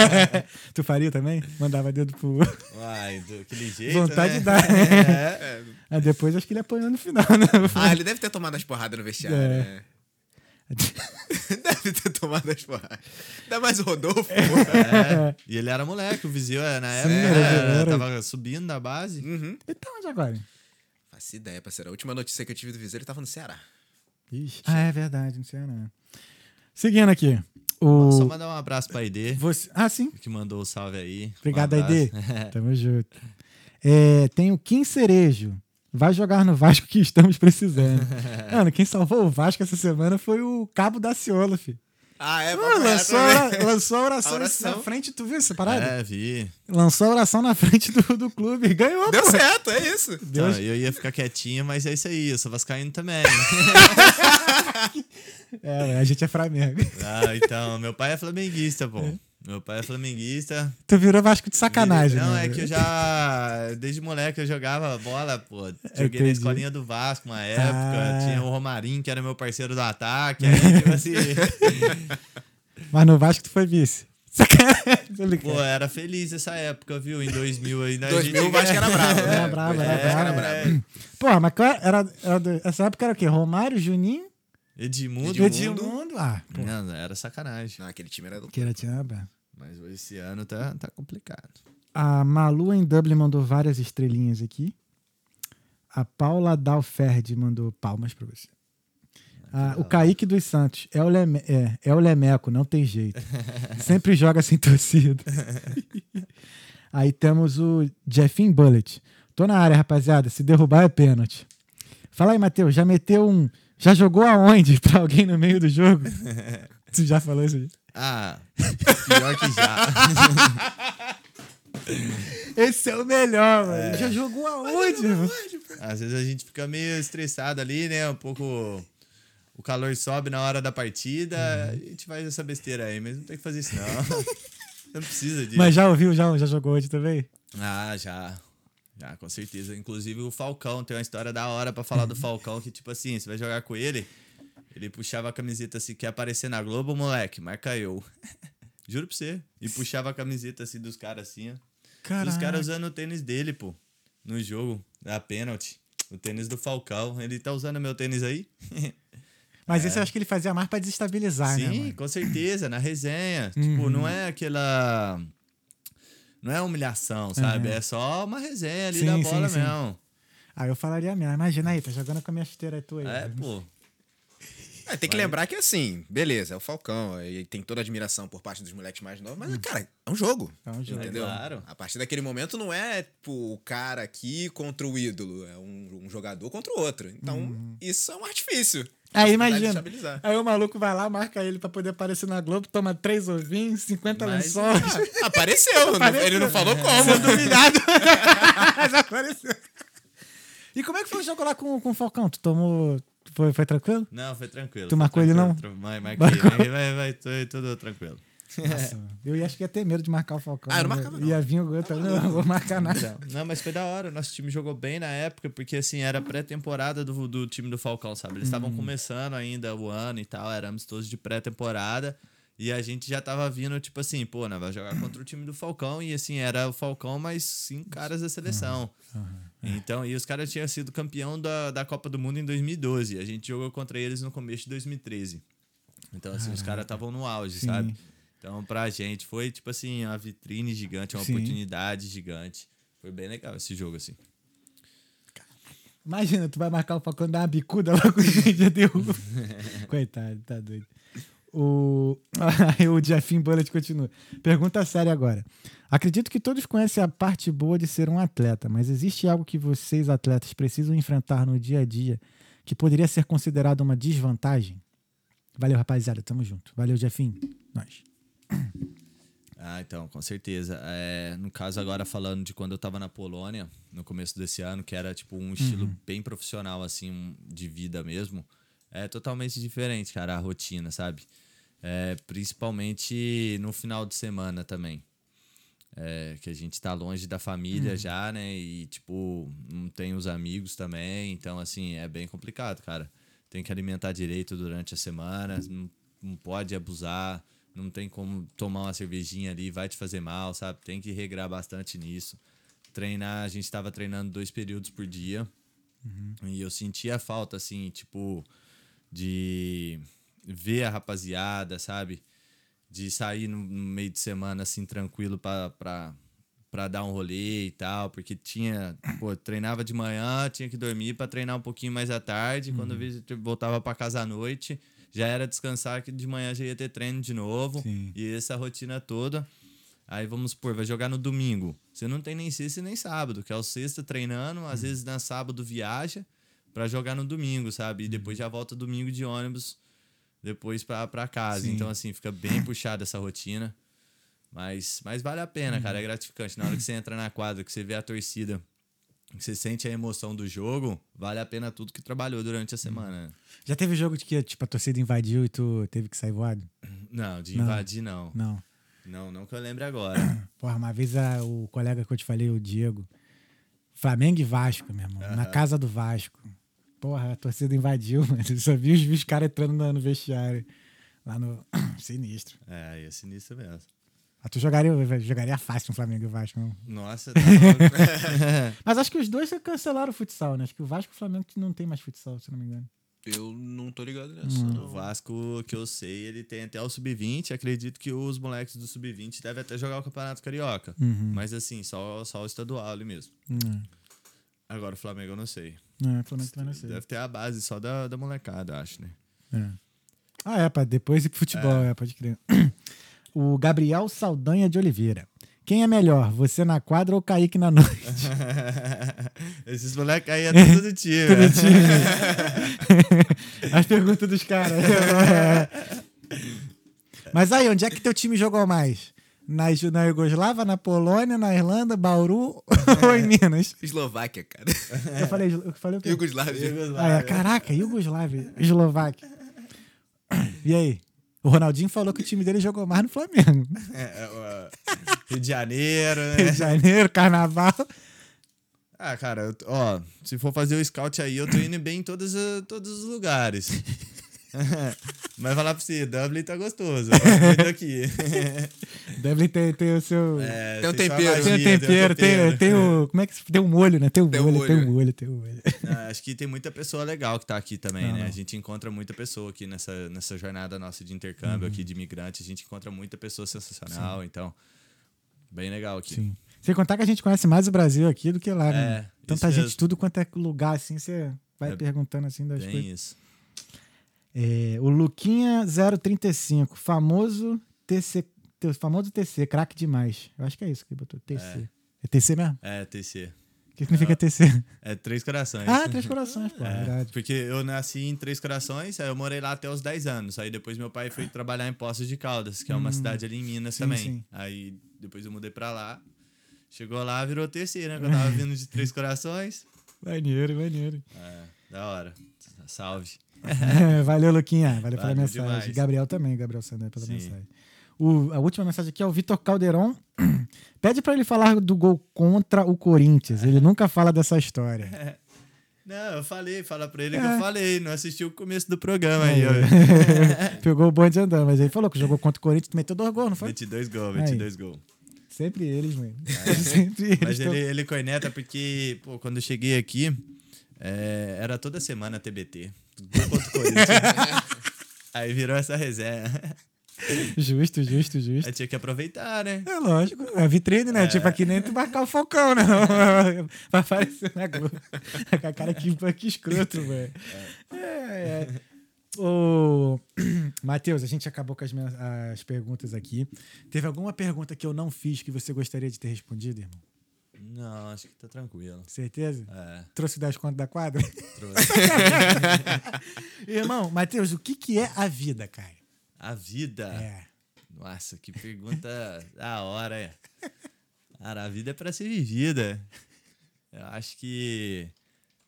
tu faria também? Mandava dedo pro. Uai, daquele jeito. Vontade né? de dar. É. Aí depois acho que ele apanhou no final, né? Ah, ele deve ter tomado as porradas no vestiário, É. né? Deve ter tomado as porradas. Ainda mais o Rodolfo. É. E ele era moleque, o Viseu era na época. era, era, era. Tava subindo da base. Uhum. E tá onde agora? Faço ideia, parceiro. A última notícia que eu tive do Viseu, ele tava no Ceará. Ixi. Ah, é verdade, sei não. Seguindo aqui. O... Só mandar um abraço pra ID, Você... Ah, sim. que mandou o salve aí. Obrigado, um. Aide. Tamo junto. É, tem o Kim Cerejo. Vai jogar no Vasco que estamos precisando. Mano, quem salvou o Vasco essa semana foi o Cabo da Ciola, filho. Ah, é? Pô, reto, lançou, a, lançou a oração, A oração. na frente, tu viu essa parada? É, vi. Lançou a oração na frente do, do clube. Ganhou, Deu pô. certo, é isso. Deus. Eu ia ficar quietinho, mas é isso aí, eu sou vascaíno também. É, a gente é Flamengo. ah, então, meu pai é flamenguista, pô. Meu pai é flamenguista. Tu virou Vasco de sacanagem, Não, né? é que eu já. Desde moleque eu jogava bola, pô. Joguei na Entendi. escolinha do Vasco uma época. Ah. Tinha o Romarinho, que era meu parceiro do ataque. Aí, tipo assim. Mas no Vasco tu foi vice. Pô, era feliz essa época, viu? Em 2000 ainda. a 2000 gente- o Vasco era bravo, né? Era bravo, era É, bravo. era bravo. Porra, mas era, era essa época era o quê? Romário, Juninho, Edmundo. Edmundo. Edmundo. Ah, pô. Não, era sacanagem. Não, aquele time era do... Que era tinha bravo. Mas esse ano tá, tá complicado. A Malu em Dublin mandou várias estrelinhas aqui. A Paula Dalferd mandou palmas pra você. Ah, o Kaique dos Santos. É o, Leme, é, é o Lemeco, não tem jeito. Sempre joga sem torcida. Aí temos o Jeffin Bullet. Tô na área, rapaziada. Se derrubar é pênalti. Fala aí, Matheus. Já meteu um. Já jogou aonde pra alguém no meio do jogo? Tu já falou isso? aí? Ah, pior que já. Esse é o melhor, mano. Já jogou aonde, mano? Às vezes a gente fica meio estressado ali, né? Um pouco. O calor sobe na hora da partida. A gente faz essa besteira aí, mas não tem que fazer isso, não. não precisa disso. Mas já ouviu, já, já jogou hoje também? Ah, já. Já, com certeza. Inclusive o Falcão, tem uma história da hora pra falar do Falcão, que tipo assim, você vai jogar com ele, ele puxava a camiseta assim, quer aparecer na Globo, moleque, marca eu. Juro pra você. E puxava a camiseta assim dos caras assim, ó. Os caras usando o tênis dele, pô, no jogo, da pênalti. O tênis do Falcão. Ele tá usando meu tênis aí? Mas esse eu acho que ele fazia mais pra desestabilizar, né? Sim, com certeza, na resenha. Uhum. Tipo, não é aquela. Não é humilhação, sabe? Uhum. É só uma resenha ali Sim, da sim, bola sim. mesmo. Aí eu falaria mesmo. Imagina aí, tá jogando com a minha chuteira aí, tu aí. É, mano. pô. É, tem que lembrar que assim, beleza, é o Falcão, e tem toda a admiração por parte dos moleques mais novos, mas, cara, é um jogo. É um jogo. Entendeu? Claro. A partir daquele momento não é tipo, o cara aqui contra o ídolo, é um, um jogador contra o outro. Então, isso é um artifício. Aí imagina. Aí o maluco vai lá, marca ele pra poder aparecer na Globo, toma três ovinhos, 50 Mas- lençóis. Ah, apareceu, não- ele não falou como. Sendo humilhado. Mas apareceu. E como é que foi o jogo lá com, com o Falcão? Tu tomou. Foi, foi tranquilo? Não, foi tranquilo. Tu marcou ele, não? Vai, marquei. Vai, vai, vai, tudo tranquilo. Nossa, eu ia, acho que ia ter medo de marcar o Falcão. Ah, eu não né? marcava, não. Ia vir o também. Não, não vou marcar nada. Não, mas foi da hora. Nosso time jogou bem na época, porque assim, era pré-temporada do, do time do Falcão, sabe? Eles estavam começando ainda o ano e tal, éramos todos de pré-temporada. E a gente já tava vindo, tipo assim, pô, né, vai jogar contra o time do Falcão. E assim, era o Falcão mais cinco caras da seleção. Então, e os caras tinham sido campeão da, da Copa do Mundo em 2012. A gente jogou contra eles no começo de 2013. Então, assim, os caras estavam no auge, Sim. sabe? Então, pra gente foi, tipo assim, uma vitrine gigante, uma Sim. oportunidade gigante. Foi bem legal esse jogo, assim. Imagina, tu vai marcar o Falcão dar uma bicuda logo no dia derruba. Coitado, tá doido. O, aí o Jeffin Bullet continua. Pergunta séria agora. Acredito que todos conhecem a parte boa de ser um atleta, mas existe algo que vocês, atletas, precisam enfrentar no dia a dia que poderia ser considerado uma desvantagem? Valeu, rapaziada. Tamo junto. Valeu, Jeffin. Nós. Ah, então, com certeza. É, no caso, agora falando de quando eu tava na Polônia, no começo desse ano, que era tipo um estilo bem profissional, assim, um- de vida mesmo, é totalmente diferente, cara, a rotina, sabe? É, principalmente no final de semana também. É, que a gente tá longe da família já, né? E, tipo, não tem os amigos também. Então, assim, é bem complicado, cara. Tem que alimentar direito durante a semana, não, não pode abusar, não tem como tomar uma cervejinha ali, vai te fazer mal, sabe? Tem que regrar bastante nisso. Treinar, a gente tava treinando dois períodos por dia. E eu sentia falta, assim, tipo, de ver a rapaziada, sabe? De sair no, no meio de semana, assim, tranquilo pra, pra, pra dar um rolê e tal, porque tinha, pô, treinava de manhã, tinha que dormir pra treinar um pouquinho mais à tarde, quando eu vi- voltava pra casa à noite, já era descansar que de manhã já ia ter treino de novo, Sim. e essa rotina toda. Aí vamos supor, vai jogar no domingo. Você não tem nem sexta e nem sábado, que é o sexta treinando, às vezes na sábado viaja pra jogar no domingo, sabe? E depois já volta domingo de ônibus depois pra, pra casa. Sim. Então, assim, fica bem puxada essa rotina. Mas, mas vale a pena, cara. Uhum. É gratificante. Na hora que você entra na quadra, que você vê a torcida, você sente a emoção do jogo, vale a pena tudo que trabalhou durante a Uhum. semana. Já teve jogo de que tipo, a torcida invadiu e tu teve que sair voado? Não, de Não. invadir, não. Não. Não, não que eu lembre agora. Porra, uma vez a- o colega que eu te falei, o Diego, Flamengo e Vasco, meu irmão, na casa do Vasco. Porra, a torcida invadiu, mano. Eu só vi os, os caras entrando no, no vestiário. Lá no. Sinistro. é, aí é sinistro mesmo. Ah, tu jogaria, jogaria fácil no Flamengo e Vasco, não? Nossa, tá. Mas acho que os dois cancelaram o futsal, né? Acho que o Vasco e o Flamengo não tem mais futsal, se eu não me engano. Eu não tô ligado nessa. Hum. O. Vasco, que eu sei, ele tem até o sub-20. Acredito que os moleques do sub-20 devem até jogar o Campeonato Carioca. Uhum. Mas assim, só, só o estadual ali mesmo. Hum. Agora o Flamengo eu não sei. Não, o Flamengo também não sei. Deve ter a base só da, da molecada, acho, né? É. Ah, é, pra depois ir pro futebol, é, pode crer. O Gabriel Saldanha de Oliveira. Quem é melhor, você na quadra ou Kaique na noite? Esses moleques aí é tudo do time. Tudo né? time. As perguntas dos caras. Mas aí, onde é que teu time jogou mais? Na, na Iugoslávia, na Polônia, na Irlanda, Bauru ou em Minas? Eslováquia, cara. Eu falei, eu falei o quê? Yugoslávia. Ah, é, caraca, Iugoslávia, Eslováquia. E aí? O Ronaldinho falou que o time dele jogou mais no Flamengo. É, é, ó, Rio de Janeiro, Rio né? de Janeiro, Carnaval. Ah, cara, ó, se for fazer o scout aí, eu tô indo bem em todos, eh, todos os lugares. Mas falar pra você, Dublin tá gostoso. Muito daqui. Deve ter, ter o seu. É, Tem um tempero. tem o tempero, tem, tem o. Como é que. Tem um molho, né? Tem o Tem um molho, tem o molho, tem o molho. Ah, acho que tem muita pessoa legal que tá aqui também, Não, né? não. A gente encontra muita pessoa aqui nessa, nessa jornada nossa de intercâmbio Uhum. aqui de imigrante. A gente encontra muita pessoa sensacional, então. Bem legal aqui. Sim. Sem contar que a gente conhece mais o Brasil aqui do que lá, né? É, Tanta isso gente, mesmo. tudo quanto é lugar, assim, você vai É perguntando assim das Tem coisas. isso. É, o Luquinha 035, famoso TC, famoso TC, craque demais. Eu acho que é isso que ele botou, TC. É, TC mesmo? É, TC. O que significa TC? É Três Corações. Ah, Três Corações, pô, É, verdade. porque eu nasci em Três Corações, aí eu morei lá até os 10 anos. Aí depois meu pai foi trabalhar em Poços de Caldas, que é uma cidade ali em Minas Hum. sim, também. sim. Aí depois eu mudei pra lá. Chegou lá, virou TC, né? Que eu tava vindo de Três Corações. Maneiro, maneiro. É, da hora. Salve. Valeu, Luquinha. Valeu, pela Valeu mensagem. demais. Gabriel também, Gabriel Sandé, pela Sim. mensagem. O- a última mensagem aqui é o Vitor Calderon. Pede pra ele falar do gol contra o Corinthians. Ele nunca fala dessa história. Não, eu falei, fala pra ele que É. eu falei, não assistiu o começo do programa aí. Pegou o bonde andando, mas ele falou que jogou contra o Corinthians, meteu dois gols, não foi? 22 gols, Aí. 22 gols. Sempre eles, mano. Sempre eles. Mas tão- ele, ele corneta porque, pô, quando eu cheguei aqui, é, era toda semana TBT. Gol contra o Corinthians. Aí virou essa resenha. Justo, justo, justo. Aí tinha que aproveitar, né? É lógico, é vitrine, né? Tipo, aqui nem tu marcar o Falcão, né? Vai aparecer na Globo. Com a cara que, que escroto, velho. É, é. Ô, Matheus, a gente acabou com as, men- as perguntas aqui. Teve alguma pergunta que eu não fiz que você gostaria de ter respondido, irmão? Não, acho que tá tranquilo. Certeza? É, Trouxe 10 contos da quadra? trouxe. irmão, Matheus, o que, que é a vida, cara? A vida. É. Nossa, que pergunta da hora, é. Cara, a vida é para ser vivida. Eu acho que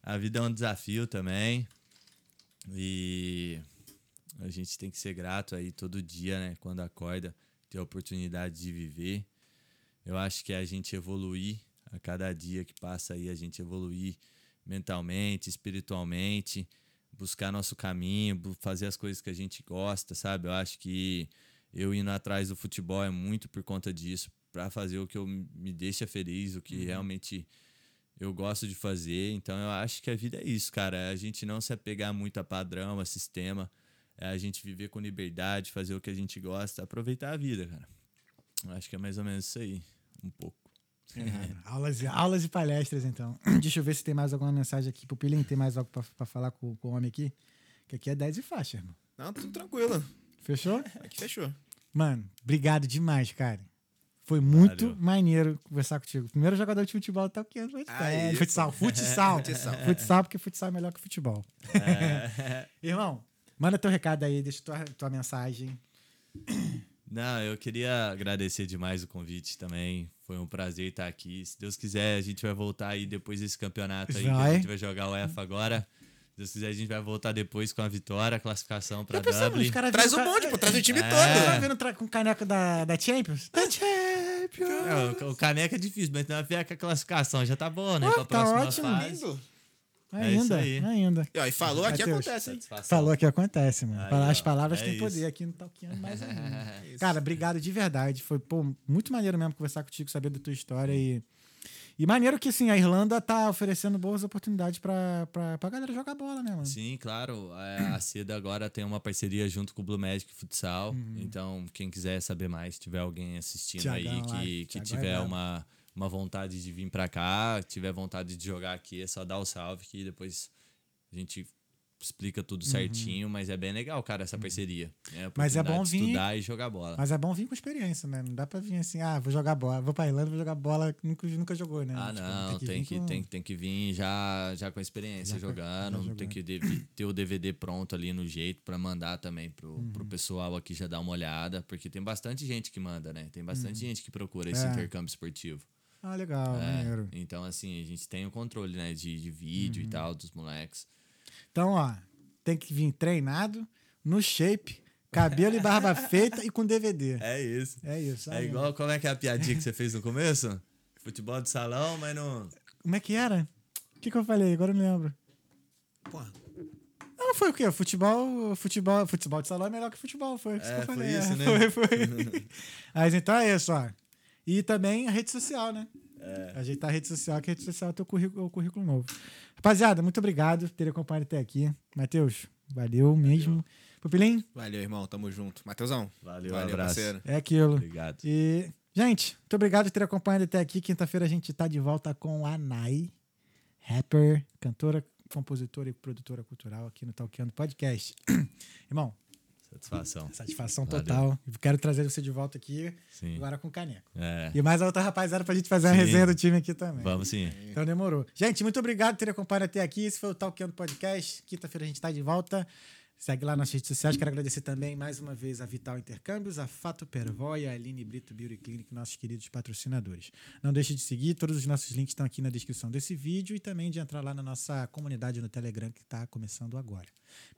a vida é um desafio também. E a gente tem que ser grato aí todo dia, né? Quando acorda, ter a oportunidade de viver. Eu acho que é a gente evoluir a cada dia que passa aí, a gente evoluir mentalmente, espiritualmente, buscar nosso caminho, fazer as coisas que a gente gosta, sabe? Eu acho que eu indo atrás do futebol é muito por conta disso, para fazer o que eu me deixa feliz, o que uhum. realmente eu gosto de fazer. Então eu acho que a vida é isso, cara. É a gente não se apegar muito a padrão, a sistema. É a gente viver com liberdade, fazer o que a gente gosta, aproveitar a vida, cara. Eu acho que é mais ou menos isso aí, um pouco. É, aulas, e, aulas e palestras, então. Deixa eu ver se tem mais alguma mensagem aqui pro Pilim. Tem mais algo para falar com, com o homem aqui? Que aqui é 10 e faixa, irmão. Não, tudo tranquilo. Fechou? Aqui fechou. Mano, obrigado demais, cara. Foi muito Valeu. maneiro conversar contigo. Primeiro jogador de futebol tá o que é, futsal, futsal. futsal. futsal, porque futsal é melhor que futebol. É. Irmão, manda teu recado aí, deixa tua, tua mensagem. Não, eu queria agradecer demais o convite também. Foi um prazer estar aqui. Se Deus quiser, a gente vai voltar aí depois desse campeonato aí. a gente vai jogar o EFA agora. Se Deus quiser, a gente vai voltar depois com a vitória, a classificação pra Dublin. Traz o bonde, pô, traz o time é. todo. Tá vendo com caneca da, da Champions? Da Champions! É, o, caneca é difícil, mas não é com a classificação já tá bom, né? Oh, pra tá próxima ótimo. fase. Ainda, é ainda. E, ó, e falou aqui acontece, hein? Falou aqui acontece, mano. Aí, As palavras é têm poder aqui no Talkiano mais ainda. É Cara, obrigado de verdade. Foi pô, muito maneiro mesmo conversar contigo, saber da tua história e. E maneiro que, assim, a Irlanda tá oferecendo boas oportunidades pra, pra, pra galera jogar bola, né, mano? Sim, claro. É, a Seda agora tem uma parceria junto com o Blue Magic Futsal. Uhum. Então, quem quiser saber mais, tiver alguém assistindo Thiagão, aí que, que tiver é uma uma vontade de vir para cá, tiver vontade de jogar aqui, é só dar o salve que depois a gente explica tudo uhum. certinho, mas é bem legal, cara, essa uhum. parceria. É mas é bom vir estudar e jogar bola. Mas é bom vir com experiência, né? Não dá para vir assim, ah, vou jogar bola, vou para Irlanda, vou jogar bola, nunca nunca jogou, né? Ah, tipo, não, tem que tem que, com... tem, tem que vir já já com experiência já jogando, já tem que ter o DVD pronto ali no jeito para mandar também pro, uhum. pro pessoal aqui já dar uma olhada, porque tem bastante gente que manda, né? Tem bastante uhum. gente que procura esse é. intercâmbio esportivo. Ah, legal, é, maneiro. Então, assim, a gente tem o controle, né, de, de vídeo uhum. e tal, dos moleques. Então, ó, tem que vir treinado, no shape, cabelo e barba feita e com DVD. É isso. É isso. É igual, como é que é a piadinha que você fez no começo? Futebol de salão, mas não... Como é que era? O que, que eu falei? Agora eu não lembro. Porra. Não, foi o quê? Futebol, futebol, futebol de salão é melhor que futebol, foi isso é, que eu falei. Foi isso, é, né? Foi, foi. Mas então é isso, ó. E também a rede social, né? É. Ajeitar a rede social, que a rede social é o teu currículo, o currículo novo. Rapaziada, muito obrigado por ter acompanhado até aqui. Matheus, valeu mesmo. Pupilim? Valeu, irmão. Tamo junto. Matheusão. Valeu, valeu abraço. Parceiro. É aquilo. Obrigado. E, gente, muito obrigado por ter acompanhado até aqui. Quinta-feira a gente tá de volta com a Nai, rapper, cantora, compositora e produtora cultural aqui no Talkando Podcast. Irmão, Satisfação. Satisfação total. Valeu. Quero trazer você de volta aqui, sim. agora com caneco. É. E mais a outra rapaziada pra gente fazer sim. uma resenha do time aqui também. Vamos sim. Então demorou. Gente, muito obrigado por ter acompanhado até aqui. Esse foi o Talkando Podcast. Quinta-feira a gente tá de volta. Segue lá nas redes sociais. Quero agradecer também mais uma vez a Vital Intercâmbios, a Fato Pervoy a Aline Brito Beauty Clinic, nossos queridos patrocinadores. Não deixe de seguir, todos os nossos links estão aqui na descrição desse vídeo e também de entrar lá na nossa comunidade no Telegram que está começando agora.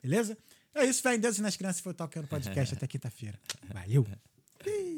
Beleza? É isso, fé em Deus e nas crianças. Foi o Talkando Podcast até quinta-feira. Valeu!